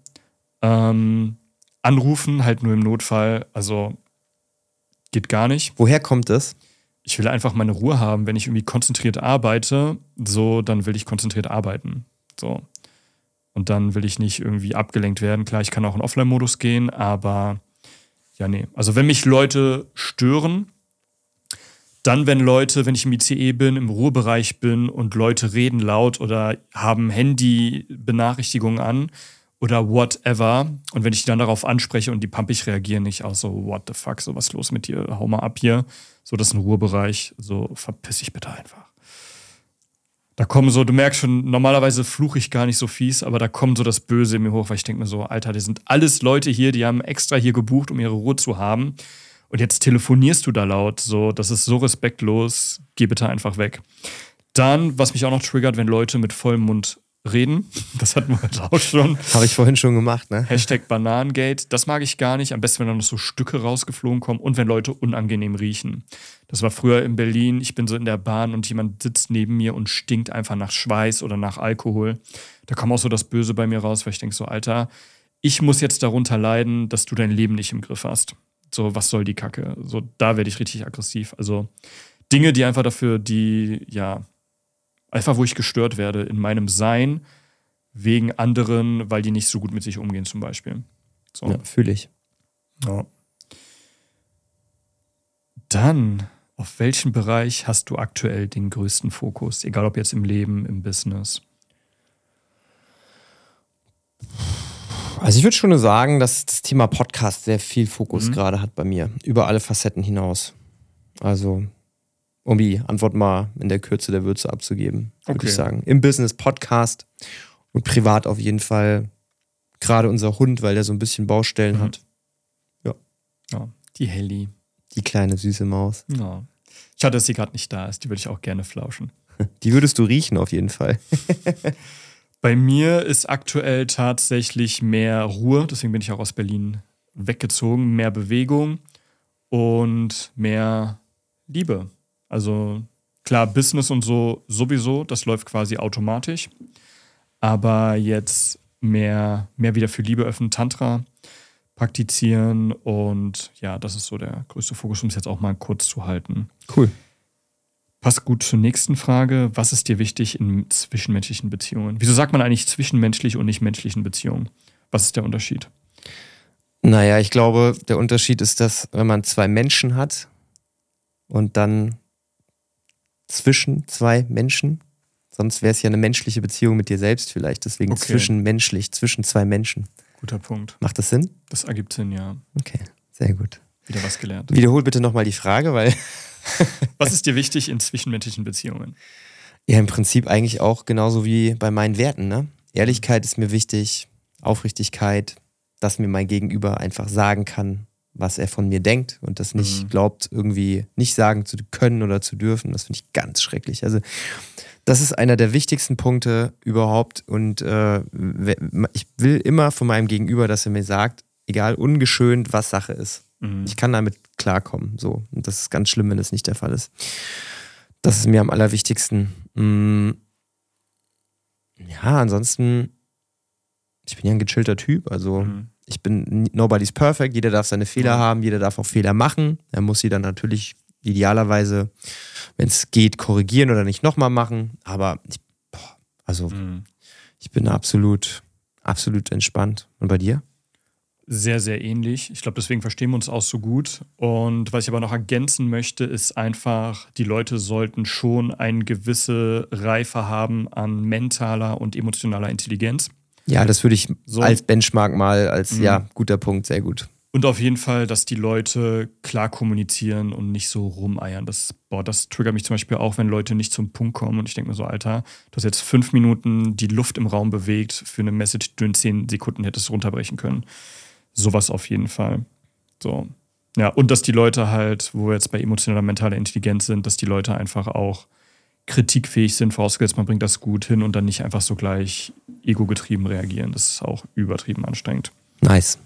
Ähm, anrufen, halt nur im Notfall, also geht gar nicht. Woher kommt das? Ich will einfach meine Ruhe haben. Wenn ich irgendwie konzentriert arbeite, so, dann will ich konzentriert arbeiten. So. Und dann will ich nicht irgendwie abgelenkt werden. Klar, ich kann auch in Offline-Modus gehen, aber ja, nee. Also wenn mich Leute stören, dann, wenn Leute, wenn ich im ICE bin, im Ruhebereich bin und Leute reden laut oder haben Handy-Benachrichtigungen an oder whatever. Und wenn ich die dann darauf anspreche und die pumpig reagieren nicht auch so, what the fuck, so was los mit dir, hau mal ab hier. So, das ist ein Ruhebereich. So, verpiss dich bitte einfach. Da kommen so, du merkst schon, normalerweise fluche ich gar nicht so fies, aber da kommt so das Böse in mir hoch, weil ich denke mir so, Alter, das sind alles Leute hier, die haben extra hier gebucht, um ihre Ruhe zu haben. Und jetzt telefonierst du da laut. So, das ist so respektlos. Geh bitte einfach weg. Dann, was mich auch noch triggert, wenn Leute mit vollem Mund reden. Das hatten wir heute auch schon. Habe ich vorhin schon gemacht, ne? Hashtag Bananengate. Das mag ich gar nicht. Am besten, wenn dann noch so Stücke rausgeflogen kommen und wenn Leute unangenehm riechen. Das war früher in Berlin. Ich bin so in der Bahn und jemand sitzt neben mir und stinkt einfach nach Schweiß oder nach Alkohol. Da kam auch so das Böse bei mir raus, weil ich denke so, Alter, ich muss jetzt darunter leiden, dass du dein Leben nicht im Griff hast. So, was soll die Kacke? So, da werde ich richtig aggressiv. Also Dinge, die einfach dafür, die, ja, Einfach, wo ich gestört werde in meinem Sein wegen anderen, weil die nicht so gut mit sich umgehen, zum Beispiel. So. Ja, fühle ich. Ja. Dann, auf welchen Bereich hast du aktuell den größten Fokus? Egal ob jetzt im Leben, im Business. Also ich würde schon sagen, dass das Thema Podcast sehr viel Fokus mhm. gerade hat bei mir, über alle Facetten hinaus. Also um die Antwort mal in der Kürze der Würze abzugeben, würde okay. ich sagen. Im Business Podcast und privat auf jeden Fall gerade unser Hund, weil der so ein bisschen Baustellen mhm. hat. Ja. ja. Die Helly. Die kleine süße Maus. Ja. Schade, dass sie gerade nicht da ist. Die würde ich auch gerne flauschen. Die würdest du riechen auf jeden Fall. Bei mir ist aktuell tatsächlich mehr Ruhe, deswegen bin ich auch aus Berlin weggezogen, mehr Bewegung und mehr Liebe. Also klar, Business und so sowieso, das läuft quasi automatisch. Aber jetzt mehr, mehr wieder für Liebe öffnen, Tantra praktizieren und ja, das ist so der größte Fokus, um es jetzt auch mal kurz zu halten. Cool. Passt gut zur nächsten Frage. Was ist dir wichtig in zwischenmenschlichen Beziehungen? Wieso sagt man eigentlich zwischenmenschlich und nicht menschlichen Beziehungen? Was ist der Unterschied? Naja, ich glaube, der Unterschied ist, dass wenn man zwei Menschen hat und dann zwischen zwei Menschen. Sonst wäre es ja eine menschliche Beziehung mit dir selbst vielleicht. Deswegen okay. zwischenmenschlich, zwischen zwei Menschen. Guter Punkt. Macht das Sinn? Das ergibt Sinn, ja. Okay, sehr gut. Wieder was gelernt. Wiederhol bitte nochmal die Frage, weil. was ist dir wichtig in zwischenmenschlichen Beziehungen? Ja, im Prinzip eigentlich auch genauso wie bei meinen Werten. Ne? Ehrlichkeit ist mir wichtig, Aufrichtigkeit, dass mir mein Gegenüber einfach sagen kann, was er von mir denkt und das nicht mhm. glaubt, irgendwie nicht sagen zu können oder zu dürfen. Das finde ich ganz schrecklich. Also, das ist einer der wichtigsten Punkte überhaupt. Und äh, ich will immer von meinem Gegenüber, dass er mir sagt, egal ungeschönt, was Sache ist. Mhm. Ich kann damit klarkommen. So. Und das ist ganz schlimm, wenn das nicht der Fall ist. Das ist mir am allerwichtigsten. Mhm. Ja, ansonsten ich bin ja ein gechillter Typ. Also mhm. Ich bin nobody's perfect. Jeder darf seine Fehler mhm. haben, jeder darf auch Fehler machen. Er muss sie dann natürlich idealerweise, wenn es geht, korrigieren oder nicht nochmal machen. Aber ich, boah, also mhm. ich bin absolut, absolut entspannt. Und bei dir? sehr, sehr ähnlich. Ich glaube, deswegen verstehen wir uns auch so gut. Und was ich aber noch ergänzen möchte, ist einfach, die Leute sollten schon eine gewisse Reife haben an mentaler und emotionaler Intelligenz. Ja, das würde ich so. als Benchmark mal als, mhm. ja, guter Punkt, sehr gut. Und auf jeden Fall, dass die Leute klar kommunizieren und nicht so rumeiern. Das, boah, das triggert mich zum Beispiel auch, wenn Leute nicht zum Punkt kommen. Und ich denke mir so, Alter, du hast jetzt fünf Minuten die Luft im Raum bewegt für eine Message, die du in zehn Sekunden hättest runterbrechen können. Sowas auf jeden Fall. So. Ja, und dass die Leute halt, wo wir jetzt bei emotionaler mentaler Intelligenz sind, dass die Leute einfach auch kritikfähig sind, vorausgesetzt man bringt das gut hin und dann nicht einfach so gleich ego-getrieben reagieren. Das ist auch übertrieben anstrengend. Nice.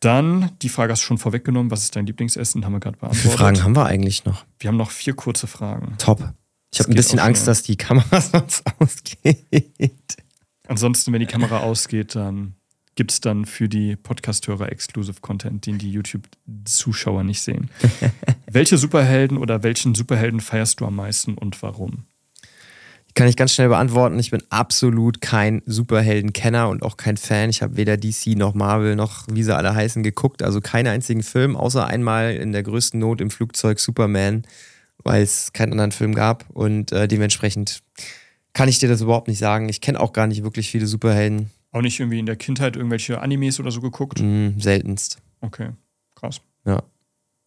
Dann, die Frage hast du schon vorweggenommen, was ist dein Lieblingsessen? Haben wir gerade beantwortet. Wie viele Fragen haben wir eigentlich noch? Wir haben noch vier kurze Fragen. Top. Ich habe ein bisschen Angst, dass die Kamera sonst ausgeht. Ansonsten, wenn die Kamera ausgeht, dann gibt es dann für die Podcast-Hörer Exclusive Content, den die YouTube-Zuschauer nicht sehen. Welche Superhelden oder welchen Superhelden feierst du am meisten und warum? Kann ich ganz schnell beantworten. Ich bin absolut kein Superhelden-Kenner und auch kein Fan. Ich habe weder DC noch Marvel noch wie sie alle heißen geguckt. Also keinen einzigen Film, außer einmal in der größten Not im Flugzeug Superman, weil es keinen anderen Film gab. Und äh, dementsprechend kann ich dir das überhaupt nicht sagen. Ich kenne auch gar nicht wirklich viele Superhelden. Auch nicht irgendwie in der Kindheit irgendwelche Animes oder so geguckt? Mm, seltenst. Okay, krass. Ja.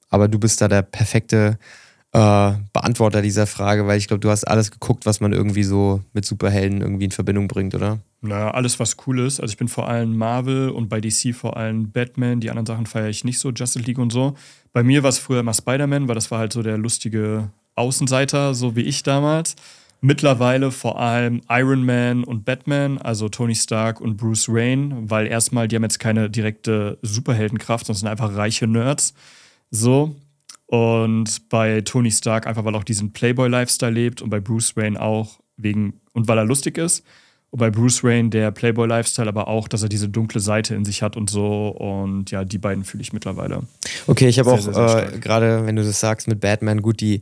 Aber du bist da der perfekte äh, Beantworter dieser Frage, weil ich glaube, du hast alles geguckt, was man irgendwie so mit Superhelden irgendwie in Verbindung bringt, oder? Naja, alles, was cool ist. Also ich bin vor allem Marvel und bei DC vor allem Batman. Die anderen Sachen feiere ich nicht so, Justice League und so. Bei mir war es früher immer Spider-Man, weil das war halt so der lustige Außenseiter, so wie ich damals. Mittlerweile vor allem Iron Man und Batman, also Tony Stark und Bruce Wayne, weil erstmal, die haben jetzt keine direkte Superheldenkraft, sondern sind einfach reiche Nerds. So. Und bei Tony Stark einfach, weil er auch diesen Playboy-Lifestyle lebt und bei Bruce Wayne auch wegen, und weil er lustig ist. Und bei Bruce Wayne der Playboy-Lifestyle, aber auch, dass er diese dunkle Seite in sich hat und so. Und ja, die beiden fühle ich mittlerweile. Okay, ich habe auch äh, gerade, wenn du das sagst, mit Batman, gut, die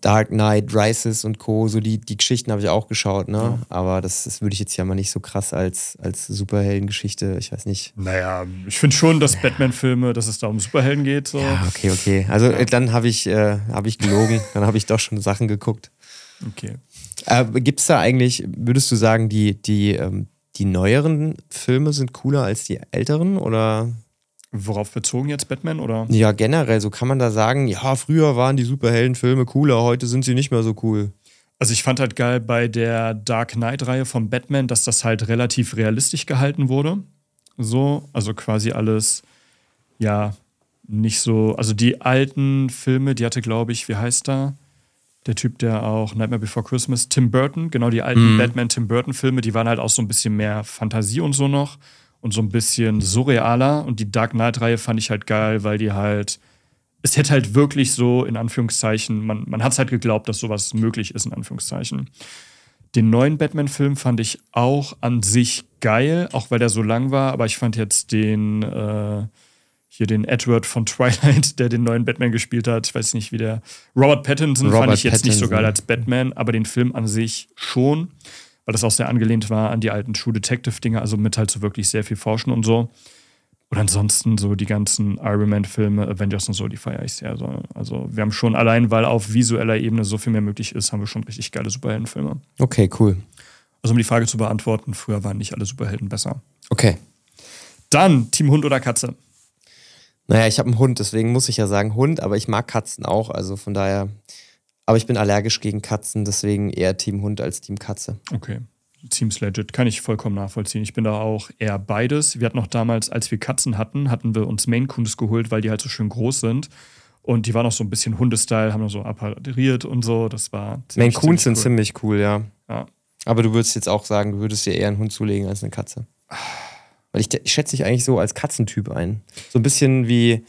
Dark Knight Rises und Co., so die, die Geschichten habe ich auch geschaut, ne? Ja. Aber das, das würde ich jetzt ja mal nicht so krass als, als Superheldengeschichte, ich weiß nicht. Naja, ich finde schon, dass Batman-Filme, dass es da um Superhelden geht. So. Ja, okay, okay. Also ja. dann habe ich, äh, hab ich gelogen, dann habe ich doch schon Sachen geguckt. Okay. Äh, Gibt es da eigentlich, würdest du sagen, die, die, ähm, die neueren Filme sind cooler als die älteren oder? Worauf bezogen jetzt Batman oder? Ja, generell, so kann man da sagen, ja, früher waren die Superheldenfilme cooler, heute sind sie nicht mehr so cool. Also ich fand halt geil bei der Dark Knight-Reihe von Batman, dass das halt relativ realistisch gehalten wurde. So, also quasi alles, ja, nicht so. Also die alten Filme, die hatte, glaube ich, wie heißt da? Der Typ, der auch Nightmare Before Christmas, Tim Burton, genau die alten mhm. Batman-Tim Burton-Filme, die waren halt auch so ein bisschen mehr Fantasie und so noch und so ein bisschen surrealer. Und die Dark Knight-Reihe fand ich halt geil, weil die halt, es hätte halt wirklich so, in Anführungszeichen, man, man hat es halt geglaubt, dass sowas möglich ist, in Anführungszeichen. Den neuen Batman-Film fand ich auch an sich geil, auch weil der so lang war, aber ich fand jetzt den, äh, hier den Edward von Twilight, der den neuen Batman gespielt hat, ich weiß nicht, wie der, Robert Pattinson Robert fand ich jetzt Pattinson. nicht so geil als Batman, aber den Film an sich schon weil das auch sehr angelehnt war an die alten True Detective-Dinge, also mit halt so wirklich sehr viel Forschen und so. Und ansonsten so die ganzen Iron Man-Filme, Avengers und so, die feiere ich sehr. Also, also wir haben schon allein, weil auf visueller Ebene so viel mehr möglich ist, haben wir schon richtig geile Superheldenfilme. Okay, cool. Also um die Frage zu beantworten, früher waren nicht alle Superhelden besser. Okay. Dann Team Hund oder Katze? Naja, ich habe einen Hund, deswegen muss ich ja sagen Hund, aber ich mag Katzen auch. Also von daher aber ich bin allergisch gegen Katzen, deswegen eher Team Hund als Team Katze. Okay. Seems legit. Kann ich vollkommen nachvollziehen. Ich bin da auch eher beides. Wir hatten noch damals, als wir Katzen hatten, hatten wir uns Maine Coons geholt, weil die halt so schön groß sind. Und die waren auch so ein bisschen Hundestyle, haben noch so appariert und so. Das war. Maine Coons sind cool. ziemlich cool, ja. ja. Aber du würdest jetzt auch sagen, du würdest dir eher einen Hund zulegen als eine Katze. Weil ich, ich schätze dich eigentlich so als Katzentyp ein. So ein bisschen wie.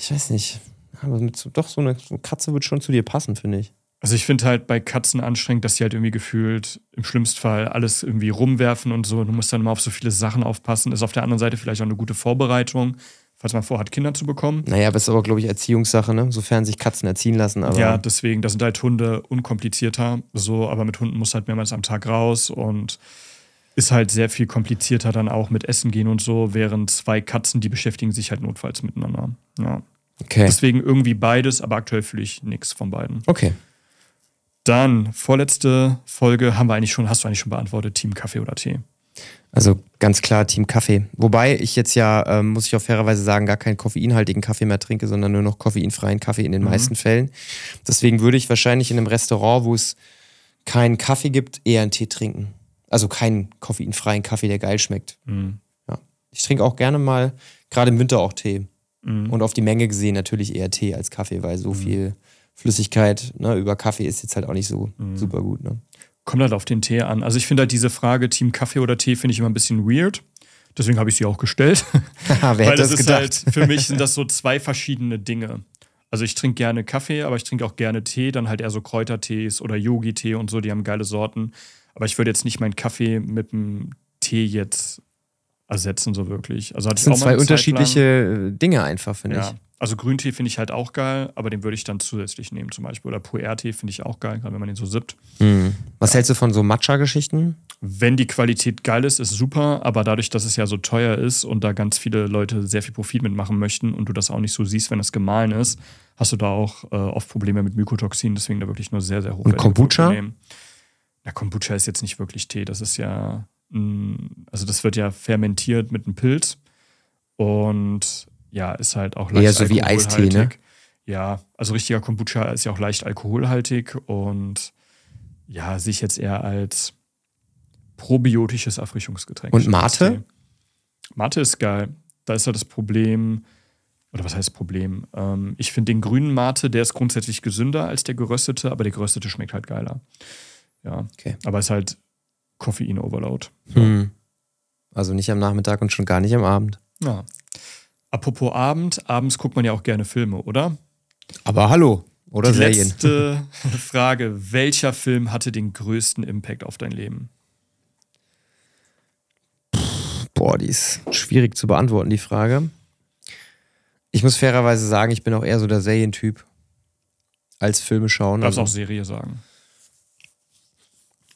Ich weiß nicht. Mit, doch, so eine, Katze wird schon zu dir passen, finde ich. Also ich finde halt bei Katzen anstrengend, dass sie halt irgendwie gefühlt im schlimmsten Fall alles irgendwie rumwerfen und so. Du musst dann mal auf so viele Sachen aufpassen. Ist auf der anderen Seite vielleicht auch eine gute Vorbereitung, falls man vorhat, Kinder zu bekommen. Naja, aber ist aber, glaube ich, Erziehungssache, ne? Sofern sich Katzen erziehen lassen. Aber ja, deswegen, das sind halt Hunde unkomplizierter. So, aber mit Hunden muss halt mehrmals am Tag raus und ist halt sehr viel komplizierter dann auch mit Essen gehen und so, während zwei Katzen, die beschäftigen sich halt notfalls miteinander. Ja. Okay. Deswegen irgendwie beides, aber aktuell fühle ich nichts von beiden. Okay. Dann, vorletzte Folge haben wir eigentlich schon, hast du eigentlich schon beantwortet, Team Kaffee oder Tee? Also ganz klar Team Kaffee. Wobei ich jetzt ja, ähm, muss ich auch fairerweise sagen, gar keinen koffeinhaltigen Kaffee mehr trinke, sondern nur noch koffeinfreien Kaffee in den Mhm. meisten Fällen. Deswegen würde ich wahrscheinlich in einem Restaurant, wo es keinen Kaffee gibt, eher einen Tee trinken. Also keinen koffeinfreien Kaffee, der geil schmeckt. Mhm. Ja. Ich trinke auch gerne mal, gerade im Winter auch Tee. Mhm. Und auf die Menge gesehen natürlich eher Tee als Kaffee, weil so viel Flüssigkeit ne, über Kaffee ist jetzt halt auch nicht so Mhm. super gut. Ne? Kommt halt auf den Tee an. Also ich finde halt diese Frage, Team Kaffee oder Tee, finde ich immer ein bisschen weird. Deswegen habe ich sie auch gestellt. Wer Weil das das ist halt, für mich sind das so zwei verschiedene Dinge. Also ich trinke gerne Kaffee, aber ich trinke auch gerne Tee, dann halt eher so Kräutertees oder Yogi-Tee und so, die haben geile Sorten. Aber ich würde jetzt nicht meinen Kaffee mit dem Tee jetzt ersetzen, so wirklich. Also Das sind zwei unterschiedliche äh, Dinge einfach, finde. Ja. ich. Also Grüntee finde ich halt auch geil, aber den würde ich dann zusätzlich nehmen zum Beispiel. Oder Puer-Tee finde ich auch geil, gerade wenn man den so sippt. Mhm. Was hältst du von so Matcha-Geschichten? Wenn die Qualität geil ist, ist super, aber dadurch, dass es ja so teuer ist und da ganz viele Leute sehr viel Profit mitmachen möchten und du das auch nicht so siehst, wenn das gemahlen ist, hast du da auch äh, oft Probleme mit Mykotoxinen, deswegen da wirklich nur sehr, sehr hochwertige Kombucha? Produkte nehmen. Na, Kombucha ist jetzt nicht wirklich Tee, das ist ja, also das wird ja fermentiert mit einem Pilz und ja, ist halt auch leicht Eher so wie Eistee, ne? alkoholhaltig. Ja, also richtiger Kombucha ist ja auch leicht alkoholhaltig und ja, sehe ich jetzt eher als probiotisches Erfrischungsgetränk. Und Mate? Mate ist geil. Da ist halt das Problem, oder was heißt Problem? Ähm, ich finde den grünen Mate, der ist grundsätzlich gesünder als der geröstete, aber der geröstete schmeckt halt geiler. Ja, Okay. aber ist halt Koffein-Overload. Hm. Also nicht am Nachmittag und schon gar nicht am Abend. Ja. Apropos Abend, abends guckt man ja auch gerne Filme, oder? Aber hallo. Oder Die Serien. letzte Frage: Welcher Film hatte den größten Impact auf dein Leben? Boah, die ist schwierig zu beantworten, die Frage. Ich muss fairerweise sagen, ich bin auch eher so der Serientyp als Filme schauen. Du darfst Also, auch Serie sagen.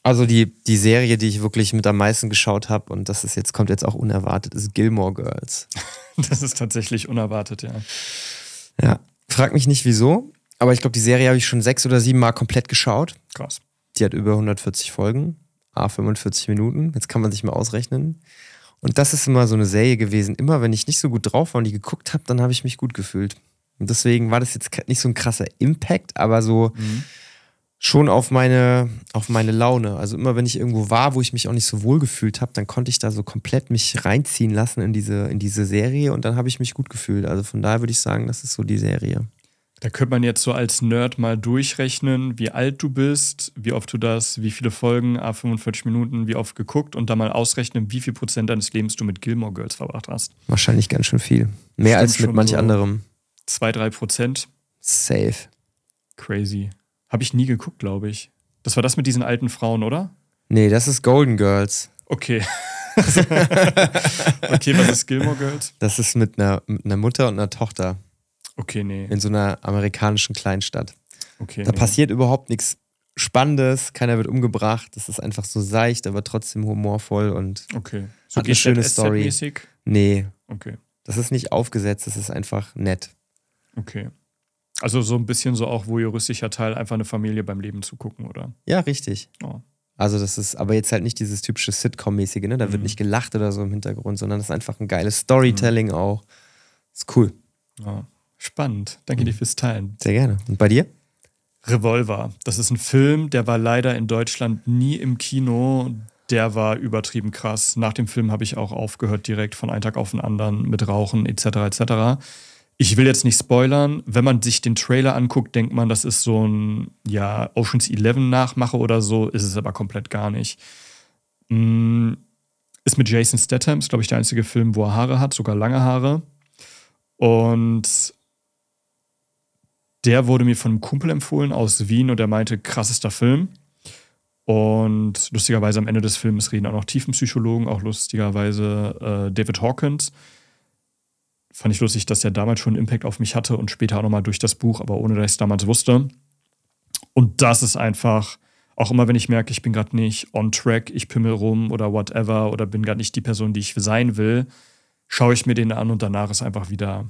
Also die, die Serie, die ich wirklich mit am meisten geschaut habe, und das ist jetzt, kommt jetzt auch unerwartet, ist Gilmore Girls. Das ist tatsächlich unerwartet, ja. Ja. Frag mich nicht wieso, aber ich glaube, die Serie habe ich schon sechs oder sieben Mal komplett geschaut. Krass. Die hat über 140 Folgen, a 45 Minuten. Jetzt kann man sich mal ausrechnen. Und das ist immer so eine Serie gewesen. Immer wenn ich nicht so gut drauf war und die geguckt habe, dann habe ich mich gut gefühlt. Und deswegen war das jetzt nicht so ein krasser Impact, aber so schon auf meine, auf meine Laune. Also immer wenn ich irgendwo war, wo ich mich auch nicht so wohl gefühlt habe, dann konnte ich da so komplett mich reinziehen lassen in diese, in diese Serie und dann habe ich mich gut gefühlt. Also von daher würde ich sagen, das ist so die Serie. Da könnte man jetzt so als Nerd mal durchrechnen, wie alt du bist, wie oft du das, wie viele Folgen, a 45 Minuten, wie oft geguckt und dann mal ausrechnen, wie viel Prozent deines Lebens du mit Gilmore Girls verbracht hast. Wahrscheinlich ganz schön viel. Mehr Stimmt als mit manch so. anderem. Zwei, drei Prozent. Safe. Crazy. Habe ich nie geguckt, glaube ich. Das war das mit diesen alten Frauen, oder? Nee, das ist Golden Girls. Okay. okay, was ist Gilmore Girls? Das ist mit einer, mit einer Mutter und einer Tochter Okay, nee. in so einer amerikanischen Kleinstadt. Okay, Da nee. passiert überhaupt nichts Spannendes, keiner wird umgebracht. Das ist einfach so seicht, aber trotzdem humorvoll und Okay. So Hat eine schöne Story. Nee, Okay, das ist nicht aufgesetzt, das ist einfach nett. okay. Also so ein bisschen so auch voyeuristischer Teil, einfach eine Familie beim Leben zu gucken, oder? Ja, richtig. Oh. Also das ist aber jetzt halt nicht dieses typische Sitcom-mäßige, ne? Da wird Mhm. nicht gelacht oder so im Hintergrund, sondern das ist einfach ein geiles Storytelling auch. Ist cool. Ja. Spannend. Danke dir fürs Teilen. Sehr gerne. Und bei dir? Revolver. Das ist ein Film, der war leider in Deutschland nie im Kino. Der war übertrieben krass. Nach dem Film habe ich auch aufgehört, direkt von einem Tag auf den anderen mit Rauchen etc. etc. Ich will jetzt nicht spoilern. Wenn man sich den Trailer anguckt, denkt man, das ist so ein ja, Oceans 11 Nachmache oder so. Ist es aber komplett gar nicht. Mm, Ist mit Jason Statham, ist glaube ich der einzige Film, wo er Haare hat, sogar lange Haare. Und Der wurde mir von einem Kumpel empfohlen aus Wien und der meinte, krassester Film. Und lustigerweise am Ende des Films reden auch noch Tiefenpsychologen, auch lustigerweise äh, David Hawkins. Fand ich lustig, dass der damals schon einen Impact auf mich hatte und später auch nochmal durch das Buch, aber ohne dass ich es damals wusste. Und das ist einfach, auch immer wenn ich merke, ich bin gerade nicht on track, ich pimmel rum oder whatever oder bin gerade nicht die Person, die ich sein will, schaue ich mir den an und danach ist einfach wieder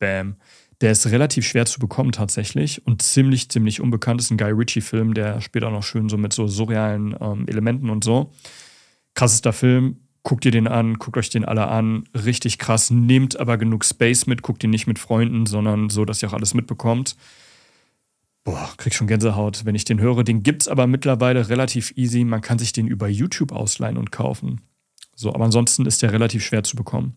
Bam. Der ist relativ schwer zu bekommen tatsächlich und ziemlich, ziemlich unbekannt. Ist ein Guy Ritchie-Film, der spielt auch noch schön so mit so surrealen ähm, Elementen und so. Krassester Film. Guckt ihr den an, guckt euch den alle an. Richtig krass. Nehmt aber genug Space mit, guckt ihn nicht mit Freunden, sondern so, dass ihr auch alles mitbekommt. Boah, krieg schon Gänsehaut, wenn ich den höre. Den gibt's aber mittlerweile relativ easy. Man kann sich den über YouTube ausleihen und kaufen. So, aber ansonsten ist der relativ schwer zu bekommen.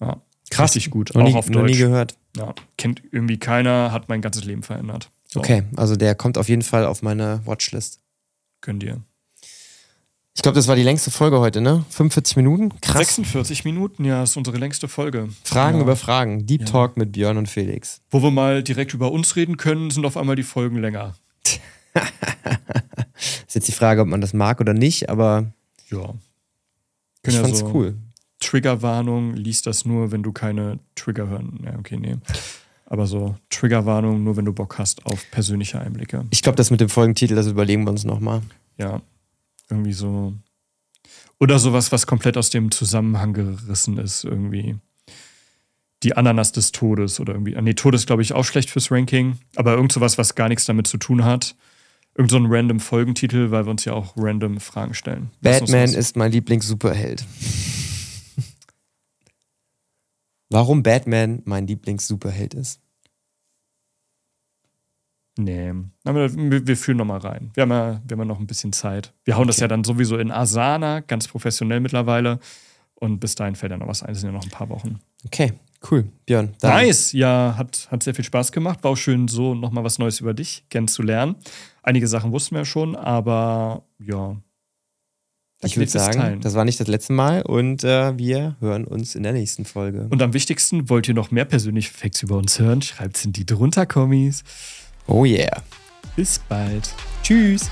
Ja. Krass. Richtig gut. Noch auch nie, auf noch nie Deutsch. gehört. Ja, kennt irgendwie keiner, hat mein ganzes Leben verändert. So, Okay, also der kommt auf jeden Fall auf meine Watchlist. Könnt ihr. Ich glaube, das war die längste Folge heute, ne? 45 Minuten? Krass. 46 Minuten, ja, ist unsere längste Folge. Fragen ja. über Fragen. Deep Ja. Talk mit Björn und Felix. Wo wir mal direkt über uns reden können, sind auf einmal die Folgen länger. Ist jetzt die Frage, ob man das mag oder nicht, aber Ja. ich ja fand's so- cool. Triggerwarnung, liest das nur, wenn du keine Trigger hören. Ja, okay, nee. Aber so Triggerwarnung, nur wenn du Bock hast auf persönliche Einblicke. Ich glaube, das mit dem Folgentitel, das überlegen wir uns nochmal. Ja, irgendwie so. Oder sowas, was komplett aus dem Zusammenhang gerissen ist, irgendwie. Die Ananas des Todes oder irgendwie. Nee, Tod ist, glaube ich, auch schlecht fürs Ranking, aber irgend sowas, was gar nichts damit zu tun hat. Irgend so ein random Folgentitel, weil wir uns ja auch random Fragen stellen. Batman ist mein Lieblings-Superheld. Warum Batman mein Lieblings-Superheld ist? Nee, aber wir, wir führen noch mal rein. Wir haben, ja, wir haben ja noch ein bisschen Zeit. Wir hauen das Okay. ja dann sowieso in Asana, ganz professionell mittlerweile. Und bis dahin fällt dann noch was ein, es sind ja noch ein paar Wochen. Okay, cool. Björn, dann Nice, ja, hat, hat sehr viel Spaß gemacht. War auch schön, so nochmal was Neues über dich kennenzulernen. Einige Sachen wussten wir ja schon, aber ja. ich Danke würde sagen, Teilen. das war nicht das letzte Mal und äh, wir hören uns in der nächsten Folge. Und am wichtigsten, wollt ihr noch mehr persönliche Facts über uns hören? Schreibt's in die drunter Kommis. Oh yeah. Bis bald. Tschüss.